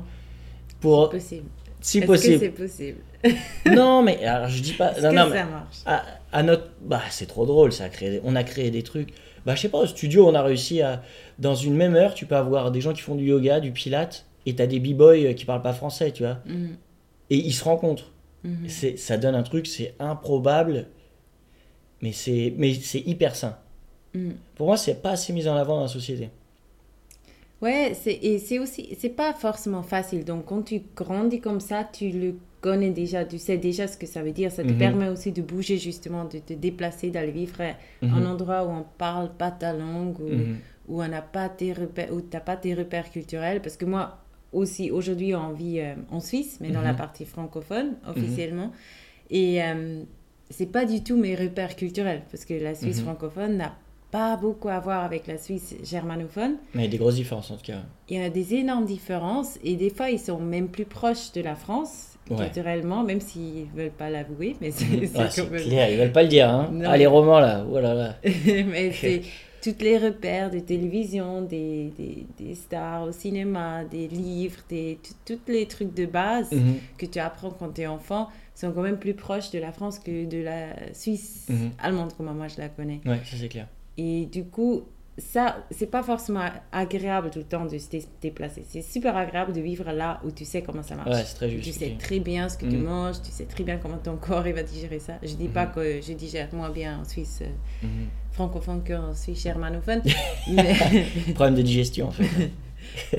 Pour, Possible. si possible. que c'est possible? Non, mais alors je dis pas. Non, que non, mais ça marche? à, à notre. Bah, c'est trop drôle, ça. a créé- On a créé des trucs. Bah, je sais pas, au studio, on a réussi à. Dans une même heure, tu peux avoir des gens qui font du yoga, du pilate, et t'as des b-boys qui parlent pas français, tu vois. Mhm. Et ils se rencontrent. Mhm. C'est, ça donne un truc, c'est improbable, mais c'est, mais c'est hyper sain. Mhm. Pour moi, c'est pas assez mis en avant dans la société. Ouais, c'est, et c'est aussi, c'est pas forcément facile. Donc, quand tu grandis comme ça, tu le connais déjà, tu sais déjà ce que ça veut dire. Ça te Mhm. permet aussi de bouger, justement, de te déplacer, d'aller vivre à un Mhm. endroit où on parle pas ta langue, où, Mhm. où on n'a pas tes repères, où t'as pas tes repères culturels. Parce que moi, aussi, aujourd'hui, on vit euh, en Suisse, mais dans la Mhm. partie francophone, officiellement. Et euh, c'est pas du tout mes repères culturels, parce que la Suisse Mhm. francophone n'a pas beaucoup à voir avec la Suisse germanophone. Mais il y a des grosses différences en tout cas. Il y a des énormes différences et des fois ils sont même plus proches de la France Ouais. culturellement, même s'ils veulent pas l'avouer, mais c'est Mhm. Ouais, clair, ils veulent pas le dire. Hein. Ah, les romans là, oh là là. mais c'est toutes les repères de télévision, des, des, des stars au cinéma, des livres, des, tous les trucs de base Mhm. que tu apprends quand tu es enfant sont quand même plus proches de la France que de la Suisse Mhm. allemande, comme moi je la connais. Ouais, ça c'est clair. Et du coup, ça, c'est pas forcément agréable tout le temps de se dé- déplacer. C'est super agréable de vivre là où tu sais comment ça marche. Ouais, c'est très juste. tu sais très bien ce que tu Mhm. manges, tu sais très bien comment ton corps il va digérer ça. Je dis pas Mhm. que je digère moins bien en Suisse euh, Mhm. francophone qu'en Suisse germanophone, mais, Problème de digestion en fait.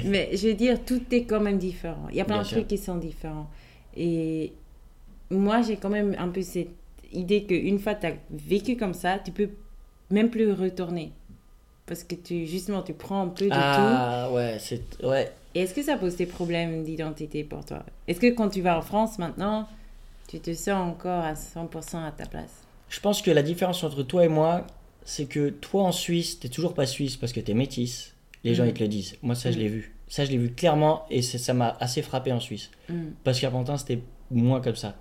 mais je veux dire, tout est quand même différent. Il y a plein Bien de sûr. trucs qui sont différents. Et moi, j'ai quand même un peu cette idée qu'une fois que tu as vécu comme ça, tu peux même plus retourner. Parce que tu, justement, tu prends un peu de tout. ah ouais, c'est ouais. Et est-ce que ça pose des problèmes d'identité pour toi? Est-ce que quand tu vas en France maintenant, tu te sens encore à 100% à ta place? Je pense que la différence entre toi et moi, c'est que toi en Suisse, t'es toujours pas suisse parce que t'es métisse. Les gens Mhm. ils te le disent. Moi ça je Mhm. l'ai vu. Ça je l'ai vu clairement et ça m'a assez frappé en Suisse. Mhm, Parce qu'à Pantin c'était moins comme ça.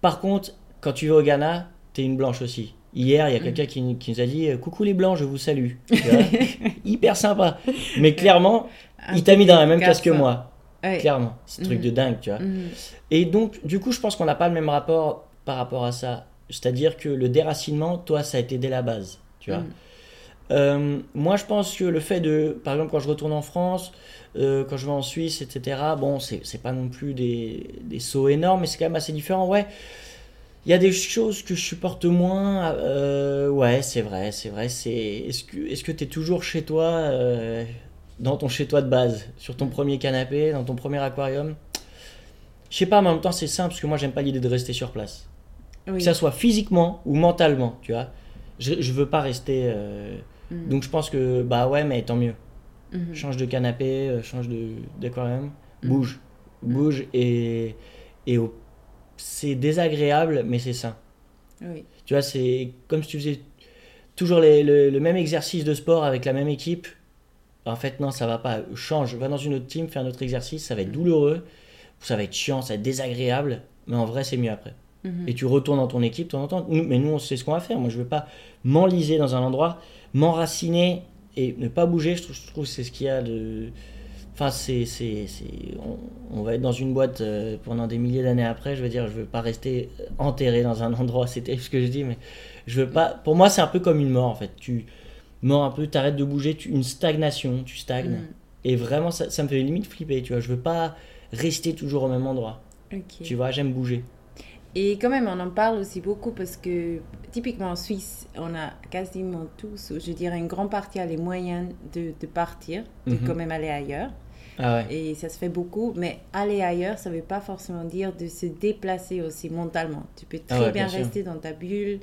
Par contre, quand tu vas au Ghana, t'es une blanche aussi. Hier, il y a quelqu'un qui, qui nous a dit euh, Coucou les blancs, je vous salue. Hyper sympa. Mais clairement, Un il t'a mis dans la même classe que moi. Ouais. Clairement. C'est un truc Mhm. de dingue, tu vois. Mhm, Et donc, du coup, je pense qu'on n'a pas le même rapport par rapport à ça. C'est-à-dire que le déracinement, toi, ça a été dès la base. Tu vois. Mhm. Euh, moi, je pense que le fait de, par exemple, quand je retourne en France, euh, quand je vais en Suisse, etc., bon, c'est c'est pas non plus des, des sauts énormes, mais c'est quand même assez différent. Ouais, il y a des choses que je supporte moins. euh, ouais, c'est vrai, c'est vrai. C'est est-ce que est-ce que t'es toujours chez toi, euh, dans ton chez toi de base, sur ton premier canapé, dans ton premier aquarium? Je sais pas, mais en même temps, c'est simple parce que moi, j'aime pas l'idée de rester sur place Oui. que ça soit physiquement ou mentalement, tu vois. Je, je veux pas rester. euh, Mhm, Donc je pense que, bah ouais, mais tant mieux. mhm. Change de canapé, change de- d'aquarium, Mhm. bouge. Bouge et. et au- c'est désagréable, mais c'est sain. Oui. Tu vois, c'est comme si tu faisais toujours les- le, le même exercice de sport avec la même équipe. en fait, non, ça va pas, change, va dans une autre team, fais un autre exercice, ça va être douloureux, ça va être chiant, ça va être désagréable, mais en vrai, c'est mieux après. Mhm. Et tu retournes dans ton équipe de temps en temps. Nous- mais nous, on sait ce qu'on va faire. Moi, je veux pas m'enliser dans un endroit, m'enraciner et ne pas bouger. Je trouve, je trouve que c'est ce qu'il y a de. Enfin, c'est. c'est, c'est- On, on va être dans une boîte euh, pendant des milliers d'années après. Je veux dire, je veux pas rester enterré dans un endroit. C'était ce que je dis, mais je veux pas. Pour moi, c'est un peu comme une mort en fait. Tu mords un peu, t'arrêtes de bouger, tu- une stagnation, tu stagnes. Mhm. Et vraiment, ça, ça me fait limite flipper, tu vois. Je veux pas rester toujours au même endroit. Tu vois, j'aime bouger. Et quand même, on en parle aussi beaucoup parce que typiquement en Suisse, on a quasiment tous, je dirais une grande partie a les moyens de, de partir, de Mhm. quand même aller ailleurs. Ah ouais. Et ça se fait beaucoup, mais aller ailleurs, ça ne veut pas forcément dire de se déplacer aussi mentalement. Tu peux très Ah ouais, bien, rester dans ta bulle,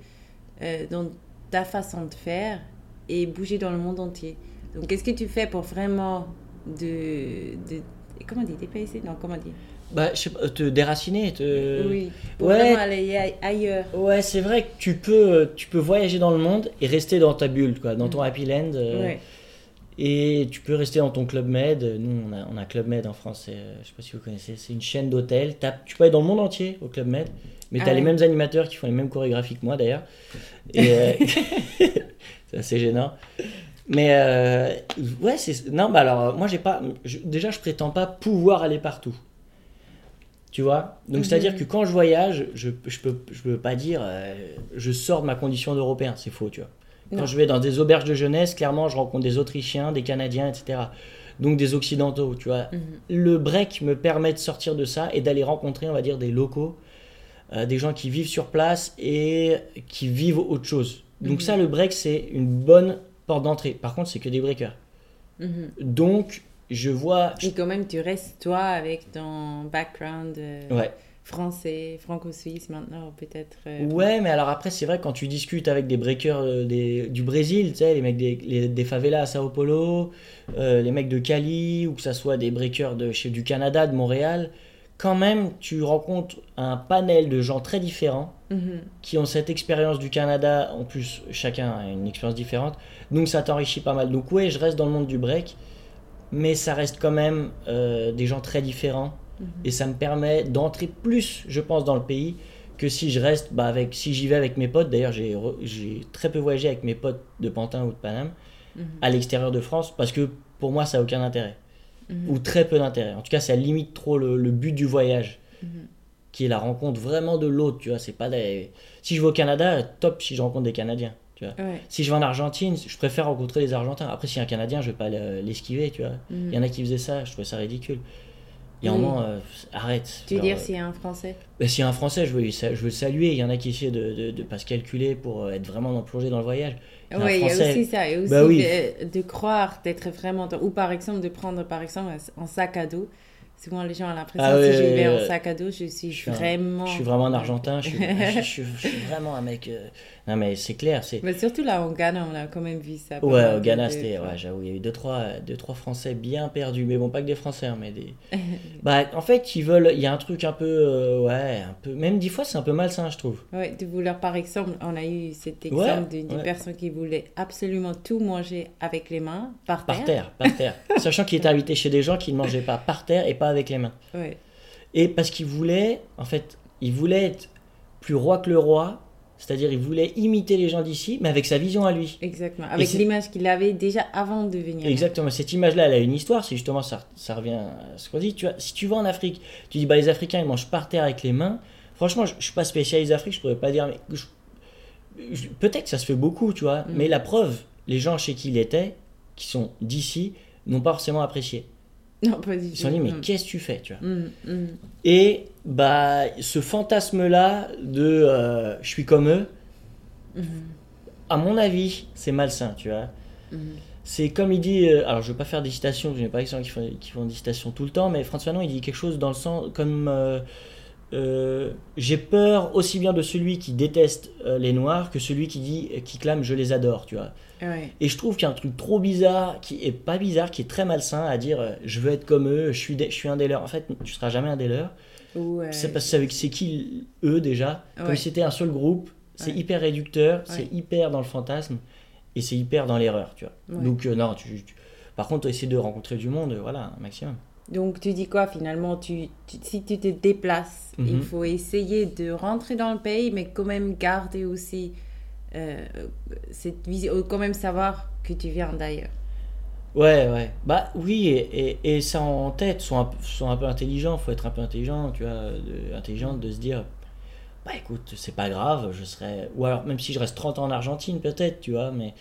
euh, dans ta façon de faire et bouger dans le monde entier. Donc, qu'est-ce que tu fais pour vraiment de... de comment on dit Dépasser? Non, comment dit? Bah, je sais pas, te déraciner, te... Oui, pour ouais. vraiment aller ailleurs. Ouais, c'est vrai que tu peux, tu peux voyager dans le monde et rester dans ta bulle, quoi, dans ton Mm. happy land. euh, Ouais. Et tu peux rester dans ton Club Med. Nous, on a, on a Club Med en France, euh, je sais pas si vous connaissez, c'est une chaîne d'hôtels. Tu peux aller dans le monde entier au Club Med, mais tu as Ah les mêmes animateurs qui font les mêmes chorégraphies que moi d'ailleurs. Et euh, c'est assez gênant. Mais euh, ouais, c'est. Non, bah alors, moi, j'ai pas. je- déjà, je prétends pas pouvoir aller partout. Tu vois? Donc, Mhm. c'est-à-dire que quand je voyage, je, je, peux, je peux pas dire euh, je sors de ma condition d'européen. C'est faux, tu vois. Quand je vais dans des auberges de jeunesse, clairement, je rencontre des Autrichiens, des Canadiens, etc. Donc, des Occidentaux, tu vois. Mhm. Le break me permet de sortir de ça et d'aller rencontrer, on va dire, des locaux, euh, des gens qui vivent sur place et qui vivent autre chose. Donc Mhm. ça, le break, c'est une bonne porte d'entrée. Par contre, c'est que des breakers. Mhm. Donc, je vois... Et quand même, tu restes toi avec ton background euh, Ouais. Français, franco-suisse maintenant, peut-être. euh, Ouais, mais alors après, c'est vrai, quand tu discutes avec des breakers euh, des, du Brésil, tu sais, les mecs des, les- des favelas à Sao Paulo, euh, les mecs de Cali, ou que ça soit des breakers de, chez, du Canada, de Montréal, quand même, tu rencontres un panel de gens très différents mhm. qui ont cette expérience du Canada. En plus, chacun a une expérience différente. Donc ça t'enrichit pas mal. Donc ouais, je reste dans le monde du break, mais ça reste quand même euh, des gens très différents. Mhm. Et ça me permet d'entrer plus, je pense, dans le pays que si je reste, bah, avec, si j'y vais avec mes potes. D'ailleurs, j'ai très peu voyagé avec mes potes de Pantin ou de Paname Mhm. à l'extérieur de France parce que pour moi, ça n'a aucun intérêt. Mhm. Ou très peu d'intérêt. En tout cas, ça limite trop le, le but du voyage qui est la rencontre vraiment de l'autre, tu vois, c'est pas des... Si je vais au Canada, top si je rencontre des Canadiens, tu vois. Ouais. Si je vais en Argentine, je préfère rencontrer les Argentins. Après, si un Canadien, je vais pas le- l'esquiver, tu vois. Il y en a qui faisaient ça, je trouvais ça ridicule. Il y a un Oui. moment, euh, arrête. Tu veux Genre, dire euh, s'il y a un français? Bah, si un Français, je veux, je veux le saluer. Il y en a qui essaient de ne pas se calculer pour euh, être vraiment dans, plongé dans le voyage. Oui, il y a aussi ça. Et aussi Bah oui. de, de croire, d'être vraiment. dans- Ou par exemple, de prendre par exemple un, sac à dos. Souvent, les gens ont l'impression Ah que si je vais en sac à dos, je suis, Je suis un- vraiment. Je suis vraiment un Argentin. Je suis, je, suis- je suis vraiment un mec. euh, Non, mais c'est clair. c'est Mais surtout là, au Ghana, on a quand même vu ça. Ouais, au Ghana, c'était. Ouais, j'avoue, il y a eu deux trois, deux, trois Français bien perdus. Mais bon, pas que des Français, hein, mais des. Bah, en fait, ils veulent. Il y a un truc un peu. euh, ouais, un peu. Même dix fois, c'est un peu malsain, je trouve. Ouais, de vouloir, par exemple, on a eu cet exemple Ouais, d'une d'une ouais. personne qui voulait absolument tout manger avec les mains, par terre. Par terre, par terre. Sachant qu'il était invité chez des gens qui ne mangeaient pas par terre et pas avec les mains. Ouais. Et parce qu'il voulait, en fait, il voulait être plus roi que le roi, c'est-à-dire il voulait imiter les gens d'ici, mais avec sa vision à lui. Exactement. Avec l'image qu'il avait déjà avant de venir. Exactement, cette image-là, elle a une histoire, c'est justement ça, ça revient à ce qu'on dit. Tu vois, si tu vas en Afrique, tu dis, bah, les Africains, ils mangent par terre avec les mains. Franchement, je, je suis pas spécialiste d'Afrique, je pourrais pas dire, mais peut-être que ça se fait beaucoup, tu vois, Mm. mais la preuve, les gens chez qui il était, qui sont d'ici, n'ont pas forcément apprécié. Non, pas du Ils tout. se sont dit, mais Mm. qu'est-ce que tu fais, tu vois Mm, mm. Et bah, ce fantasme-là de euh, je suis comme eux, à mon avis, c'est malsain, tu vois. C'est comme il dit, euh, alors je vais pas faire des citations, je n'ai pas des gens qui font, qui font des citations tout le temps, mais François Fanon, il dit quelque chose dans le sens comme euh, j'ai peur aussi bien de celui qui déteste les noirs que celui qui dit qui clame je les adore, tu vois. Ouais. Et je trouve qu'il y a un truc trop bizarre, qui est pas bizarre, qui est très malsain à dire euh, je veux être comme eux, je suis, je suis un des leurs. En fait, tu seras jamais un des leurs. Euh, C'est parce que c'est qui eux déjà? Comme si c'était un seul groupe, c'est hyper réducteur, c'est hyper dans le fantasme et c'est hyper dans l'erreur, tu vois. Donc euh, non, tu, tu- Par contre, essayer de rencontrer du monde, voilà, un maximum. Donc tu dis quoi finalement? Tu, Si tu te déplaces, il Mhm. faut essayer de rentrer dans le pays, mais quand même garder aussi euh, cette vision, quand même savoir que tu viens d'ailleurs. Ouais, ouais. Bah oui, et, et, et ça en tête, sont un, sont un peu intelligents, faut être un peu intelligent, tu vois, de, intelligente de se dire, bah écoute, c'est pas grave, je serai... Ou alors, même si je reste 30 ans en Argentine, peut-être, tu vois, mais,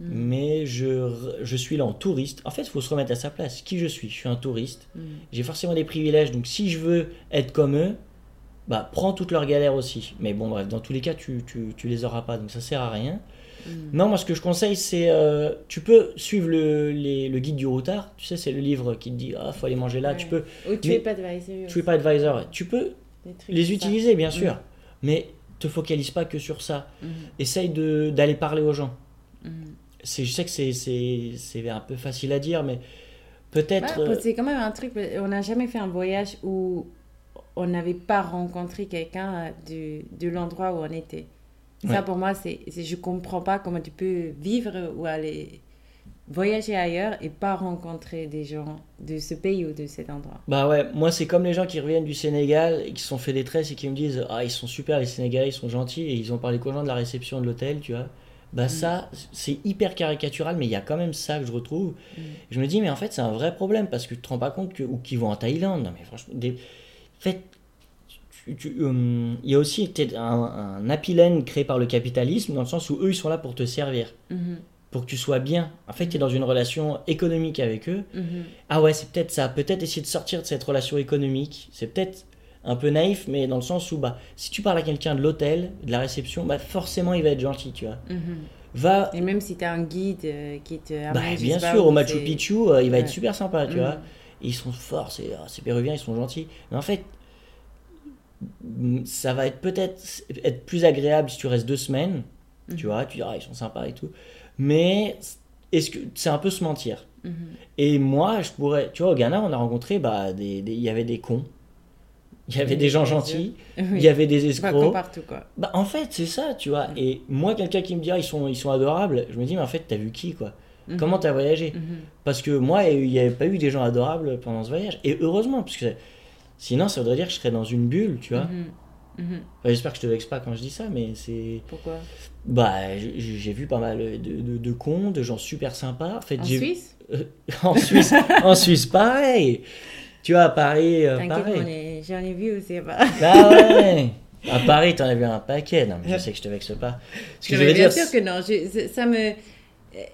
Mm. mais je, je suis là en touriste. En fait, il faut se remettre à sa place. Qui je suis? Je suis un touriste. Mm. J'ai forcément des privilèges, donc si je veux être comme eux, bah prends toutes leurs galères aussi. Mais bon, bref, dans tous les cas, tu, tu, tu les auras pas, donc ça sert à rien. Mm. Non, moi ce que je conseille, c'est. euh, tu peux suivre le, les- le guide du routard. Tu sais, c'est le livre qui te dit Ah, faut aller manger là. Tu Ouais. peux. Ou tu Mais- es pas advisor. Tu es pas advisor. Tu peux les ça. utiliser, bien sûr. Mm. Mais te focalise pas que sur ça. Mhm. Essaye d'aller parler aux gens. C'est, je sais que c'est, un peu facile à dire, mais peut-être. Euh, c'est quand même un truc, on n'a jamais fait un voyage où on n'avait pas rencontré quelqu'un de, de l'endroit où on était. Ça, pour moi, c'est, je comprends pas comment tu peux vivre ou aller voyager ailleurs et pas rencontrer des gens de ce pays ou de cet endroit. Bah ouais, moi c'est comme les gens qui reviennent du Sénégal et qui se sont fait des tresses et qui me disent Ah, ils sont super les Sénégalais, ils sont gentils et ils ont parlé qu'aux gens de la réception de l'hôtel, tu vois. Bah ça, c'est hyper caricatural, mais il y a quand même ça que je retrouve. Mm. Je me dis, mais en fait, c'est un vrai problème parce que tu te rends pas compte que. Ou qu'ils vont en Thaïlande, non mais franchement, des. En fait, hum, il y a aussi un, un apilène créé par le capitalisme dans le sens où eux ils sont là pour te servir, Mhm, pour que tu sois bien. En fait, tu es dans une relation économique avec eux. mhm. Ah ouais, c'est peut-être ça. Peut-être essayer de sortir de cette relation économique. C'est peut-être un peu naïf, mais dans le sens où, bah, si tu parles à quelqu'un de l'hôtel, de la réception, bah, forcément, il va être gentil, tu vois. Mhm. Va, Et même si tu as un guide euh, qui te bah, bien sûr, au Machu Picchu, euh, il va être super sympa, tu Mhm. vois. Ils sont forts, c'est, ah, ces Péruviens, ils sont gentils. Mais en fait, mm, ça va être peut-être être plus agréable si tu restes deux semaines, tu Mhm. vois, tu diras, ils sont sympas et tout. Mais est-ce que c'est un peu se mentir Mhm. Et moi, je pourrais. Tu vois, au Ghana, on a rencontré. Bah, des, il y avait des cons. Il y avait Oui, des gens gentils. Oui. Il y avait des comme escrocs. partout, quoi. Bah, en fait, c'est ça, tu vois. Mm. Et moi, quelqu'un qui me dit, ah, ils sont, ils sont adorables, je me dis, mais en fait, t'as vu qui, quoi? Mhm. Comment t'as voyagé Mhm. Parce que moi, il n'y avait pas eu des gens adorables pendant ce voyage. Et heureusement, parce que sinon, ça voudrait dire que je serais dans une bulle, tu vois. Mhm. Enfin, J'espère que je te vexe pas quand je dis ça, mais c'est. Pourquoi? Bah, j'ai vu pas mal de, de, de cons, de gens super sympas. En fait, En j'ai- Suisse? En Suisse, en Suisse, pareil. Tu vois, à Paris, euh, pareil. j'en ai- vu aussi. Bah. Ah ouais. À Paris, t'en as vu un paquet. Non, mais je sais que je te vexe pas. Ce que je Mais veux bien dire, sûr que non. Je, ça me,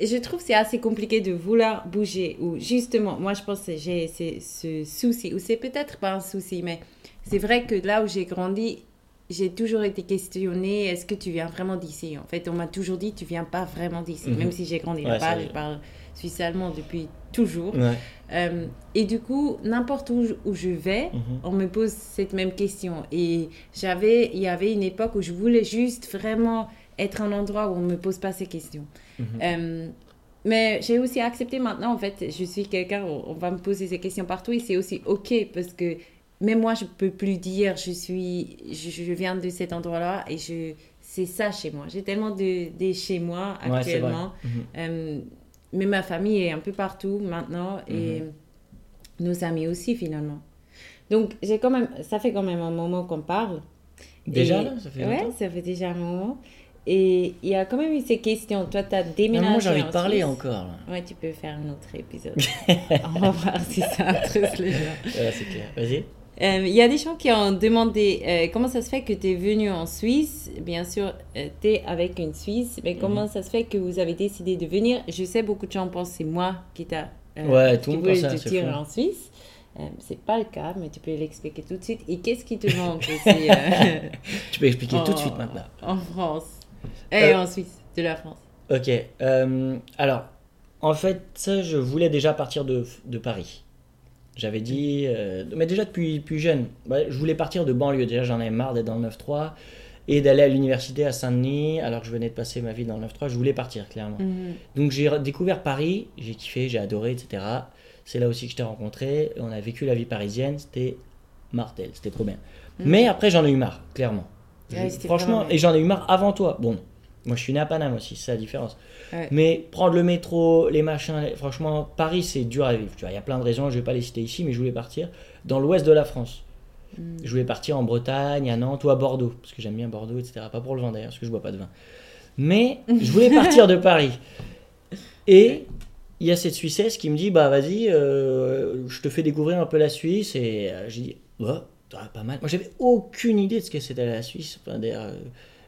je trouve que c'est assez compliqué de vouloir bouger. Ou justement, moi je pense que j'ai ce- ce souci, ou c'est peut-être pas un souci, mais c'est vrai que là où j'ai grandi, j'ai toujours été questionnée est-ce que tu viens vraiment d'ici? En fait, on m'a toujours dit tu viens pas vraiment d'ici. Mhm. Même si j'ai grandi Ouais, là-bas, je parle suisse-allemand depuis toujours. Ouais. Euh, et du coup, n'importe où, où je vais, Mhm. on me pose cette même question. Et j'avais, il y avait une époque où je voulais juste vraiment être un endroit où on ne me pose pas ces questions. Mhm. Euh, mais j'ai aussi accepté maintenant, en fait, je suis quelqu'un, où on va me poser ces questions partout et c'est aussi OK parce que même moi, je peux plus dire je suis, je, je viens de cet endroit-là et je, c'est ça chez moi. J'ai tellement de, de chez moi actuellement. Mhm. Euh, mais ma famille est un peu partout maintenant et Mhm. nos amis aussi finalement. Donc j'ai quand même, ça fait quand même un moment qu'on parle. Déjà, Et- là, ça fait Ouais, longtemps ça fait déjà un moment. Et il y a quand même eu ces questions. Toi, tu as Non, déménagé. moi, j'ai envie de parler Suisse. encore. là. Ouais, tu peux faire un autre épisode. On va voir si ça intéresse les gens. Ouais, c'est clair. Vas-y. Euh, Il y a des gens qui ont demandé euh, comment ça se fait que tu es venu en Suisse? Bien sûr, tu es avec une Suisse, mais comment Mhm. ça se fait que vous avez décidé de venir? Je sais, beaucoup de gens pensent c'est moi qui t'a euh, Ouais, tout qui le monde pense ça, te tirer en Suisse. Euh, c'est pas le cas, mais tu peux l'expliquer tout de suite. Et qu'est-ce qui te manque aussi euh, Tu peux expliquer tout de suite maintenant. En France. Et Euh, en Suisse, de la France. Ok. euh, alors, en fait, ça, je voulais déjà partir de, de Paris. J'avais dit, euh, mais déjà depuis plus jeune, je voulais partir de banlieue. Déjà, j'en avais marre d'être dans le 9-3 et d'aller à l'université à Saint-Denis, alors que je venais de passer ma vie dans le 9-3. Je voulais partir, clairement. Mhm. Donc, j'ai découvert Paris, j'ai kiffé, j'ai adoré, etc. C'est là aussi que je t'ai rencontré. On a vécu la vie parisienne, c'était mortel, c'était trop bien. Mhm. Mais après, j'en ai eu marre, clairement. Ouais, franchement, et j'en ai eu marre avant toi. Bon, Moi, je suis né à Paname aussi, c'est la différence. Ouais. Mais prendre le métro, les machins, les- franchement, Paris, c'est dur à vivre. Tu vois, il y a plein de raisons, je vais pas les citer ici, mais je voulais partir dans l'ouest de la France. Mm. Je voulais partir en Bretagne, à Nantes ou à Bordeaux, parce que j'aime bien Bordeaux, etc. Pas pour le vin d'ailleurs, parce que je bois pas de vin. Mais je voulais partir de Paris. Et il y a cette Suissesse qui me dit, bah vas-y, euh, je te fais découvrir un peu la Suisse. Et euh, j'ai dit, ouais, ah, pas mal. Moi, j'avais aucune idée de ce que c'était la Suisse. Enfin, d'ailleurs, euh,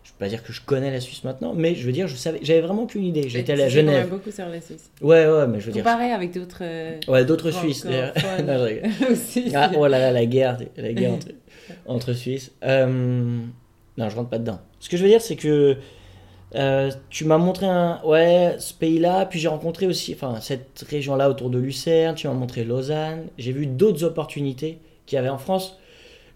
je peux pas dire que je connais la Suisse maintenant, mais je veux dire, je savais, j'avais vraiment aucune idée. J'étais à même Genève. beaucoup sur la Suisse. Ouais, ouais, mais je veux dire. Comparé avec d'autres. euh, Ouais, d'autres Suisses d'ailleurs. aussi. Ah, oh là là, la guerre, la guerre entre, entre Suisses. Euh, non, je rentre pas dedans. Ce que je veux dire, c'est que euh, tu m'as montré un, ouais, ce pays-là, puis j'ai rencontré aussi, enfin, cette région-là autour de Lucerne. Tu m'as montré Lausanne. J'ai vu d'autres opportunités qu'il y avait en France.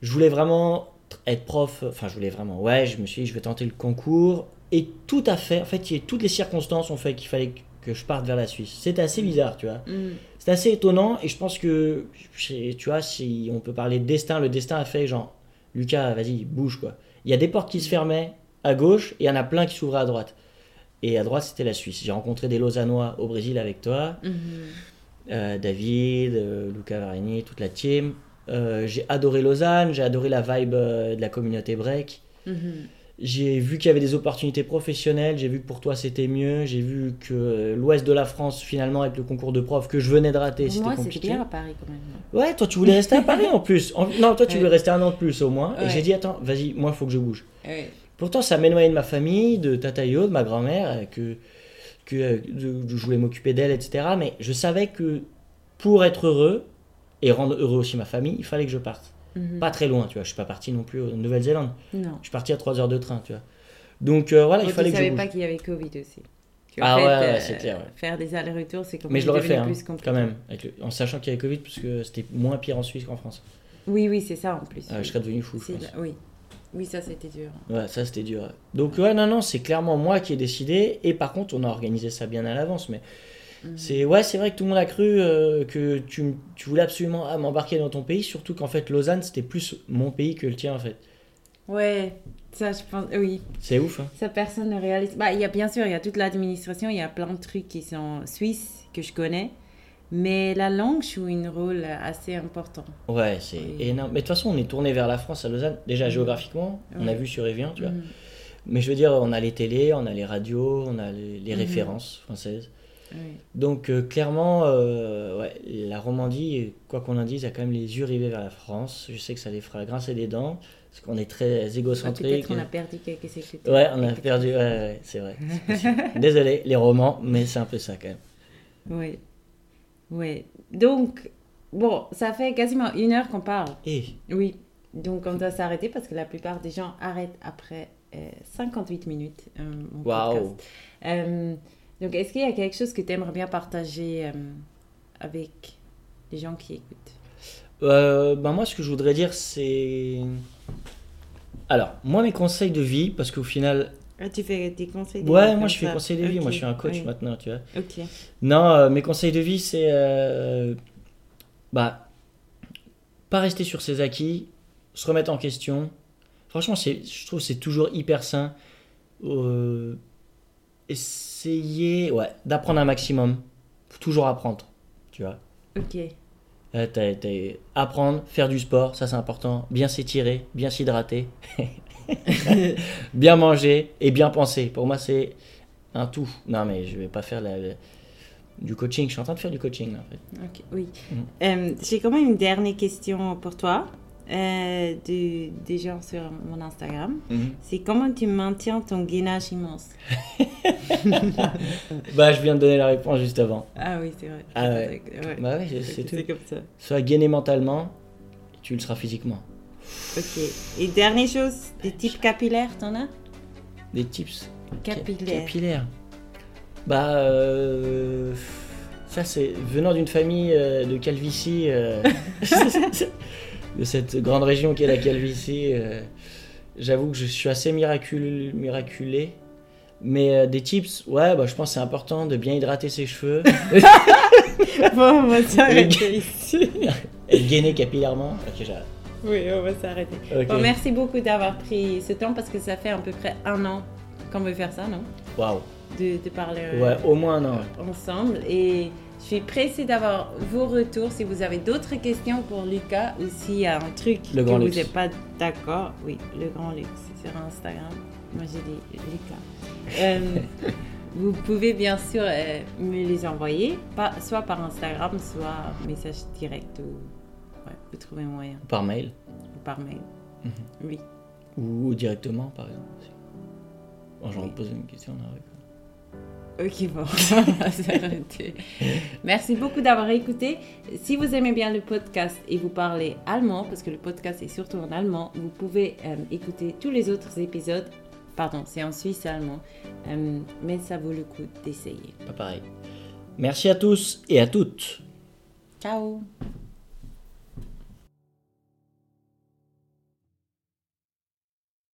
Je voulais vraiment être prof. Enfin, je voulais vraiment. Ouais, je me suis dit, je vais tenter le concours. Et tout à fait, en fait, toutes les circonstances ont fait qu'il fallait que je parte vers la Suisse. C'était assez bizarre, tu vois. Mm. C'est assez étonnant et je pense que, tu vois, si on peut parler de destin, le destin a fait genre, Lucas, vas-y, bouge quoi. Il y a des portes qui se fermaient à gauche et il y en a plein qui s'ouvraient à droite. Et à droite, c'était la Suisse. J'ai rencontré des Lausannois au Brésil avec toi, Mhm. euh, David, euh, Luca Varini, toute la team. Euh, j'ai adoré Lausanne, j'ai adoré la vibe euh, de la communauté break. Mhm. J'ai vu qu'il y avait des opportunités professionnelles, j'ai vu que pour toi c'était mieux, j'ai vu que euh, l'ouest de la France, finalement, avec le concours de prof que je venais de rater, c'était moi, compliqué. bien à Paris quand même. Ouais, toi tu voulais rester à Paris en plus. En- Non, toi tu Ouais. voulais rester un an de plus au moins. Et j'ai dit, attends, vas-y, moi il faut que je bouge. Ouais. Pourtant, ça m'éloignait de ma famille, de Tatayo, de ma grand-mère, que, que de- de- je voulais m'occuper d'elle, etc. Mais je savais que pour être heureux et rendre heureux aussi ma famille, il fallait que je parte. Mhm. Pas très loin, tu vois. Je suis pas parti non plus en Nouvelle-Zélande. Non. Je suis parti à 3 heures de train, tu vois. Donc euh, voilà, il fallait que je savais bouge. pas qu'il y avait Covid aussi. Que, Ah fait, ouais, ouais, euh, c'est clair, ouais. Faire des allers-retours, c'est quand Mais je l'aurais fait, hein, compliqué. quand même, avec le- en sachant qu'il y avait Covid, parce que c'était moins pire en Suisse qu'en France. Oui, oui, c'est ça en plus. Ah, je serais devenu fou, je pense. Oui. Oui, ça c'était dur. Ouais, ça c'était dur. Donc ouais, non, non, c'est clairement moi qui ai décidé. Et par contre, on a organisé ça bien à l'avance. Mais Mhm. c'est ouais, c'est vrai que tout le monde a cru euh, que tu, tu voulais absolument ah, m'embarquer dans ton pays. Surtout qu'en fait, Lausanne, c'était plus mon pays que le tien en fait. Ouais, ça je pense, oui. C'est ouf. Hein. Ça personne ne réalise. Bah, il y a bien sûr, il y a toute l'administration, il y a plein de trucs qui sont suisses que je connais. Mais la langue joue un rôle assez important. Ouais, c'est Oui. énorme. Mais de toute façon, on est tourné vers la France à Lausanne. Déjà géographiquement, on a vu sur Evian, tu vois. Mhm. Mais je veux dire, on a les télés, on a les radios, on a les, les Mhm. références françaises. Oui. Donc euh, clairement, euh, ouais, la Romandie, quoi qu'on en dise, a quand même les yeux rivés vers la France. Je sais que ça les fera grincer des dents, parce qu'on est très égocentrique. On a perdu quelques écouteurs. Ouais, on a perdu, ouais, ouais, c'est vrai. Désolé, les romans, mais c'est un peu ça quand même. Oui. Oui. Donc, bon, ça fait quasiment une heure qu'on parle. Et? Oui. Donc, on doit s'arrêter parce que la plupart des gens arrêtent après euh, 58 minutes. euh, mon Waouh. Donc, est-ce qu'il y a quelque chose que tu aimerais bien partager euh, avec les gens qui écoutent? Euh, ben moi, ce que je voudrais dire, c'est. Alors, moi, mes conseils de vie, parce qu'au final. Ah, Tu fais des conseils de vie Ouais, moi, je fais conseils de vie. Moi, je suis un coach oui. maintenant, tu vois. Ok. Non, euh, mes conseils de vie, c'est. euh, bah. Pas rester sur ses acquis, se remettre en question. Franchement, c'est, je trouve que c'est toujours hyper sain. Euh, essayer ouais, d'apprendre un maximum. Faut toujours apprendre, tu vois. Ok. Euh, t'as- t'as- apprendre, faire du sport, ça c'est important. Bien s'étirer, bien s'hydrater, bien manger et bien penser. Pour moi, c'est un tout. Non, mais je vais pas faire la- la- du coaching. Je suis en train de faire du coaching, là, en fait. Ok, oui. Mm. Euh, J'ai quand même une dernière question pour toi, euh, de- des gens sur mon Instagram. C'est comment tu maintiens ton gainage immense Bah, je viens de donner la réponse juste avant. Ah oui, c'est vrai. Ah ouais. Ouais. Bah ouais, c'est- tout. comme ça. Sois gainé mentalement, tu le seras physiquement. Ok. Et dernière chose, des types capillaires, t'en as? Des tips Capillaires. capillaires. Bah, euh, ça c'est venant d'une famille euh, de calvitie, de cette grande région qu'est la calvitie. euh, J'avoue que je suis assez miracul- miraculé. Mais euh, des tips, ouais, bah, je pense que c'est important de bien hydrater ses cheveux bon, on va s'arrêter ici. et gainer capillairement. Ok, j'arrête. Oui, on va s'arrêter. Ok. Bon, merci beaucoup d'avoir pris ce temps parce que ça fait à peu près un an qu'on veut faire ça, non? Waouh. de, de parler euh, Ouais, au moins non. ensemble. Et je suis pressée d'avoir vos retours. Si vous avez d'autres questions pour Lucas ou s'il y a un truc Le que vous n'êtes pas d'accord, oui, le grand luxe sur Instagram. Moi j'ai dit Lucas. Euh, vous pouvez bien sûr euh, me les envoyer, pas, soit par Instagram, soit message direct ou ouais, vous trouvez un moyen Par mail ou par mail. Mhm. Oui. ou directement, par exemple. Bon, j'en Oui. pose une question là. avec- Ok, bon, on va s'arrêter. Merci beaucoup d'avoir écouté. Si vous aimez bien le podcast et vous parlez allemand, parce que le podcast est surtout en allemand, vous pouvez euh, écouter tous les autres épisodes. Pardon, c'est en suisse allemand, Euh, mais ça vaut le coup d'essayer. Pas pareil. Merci à tous et à toutes. Ciao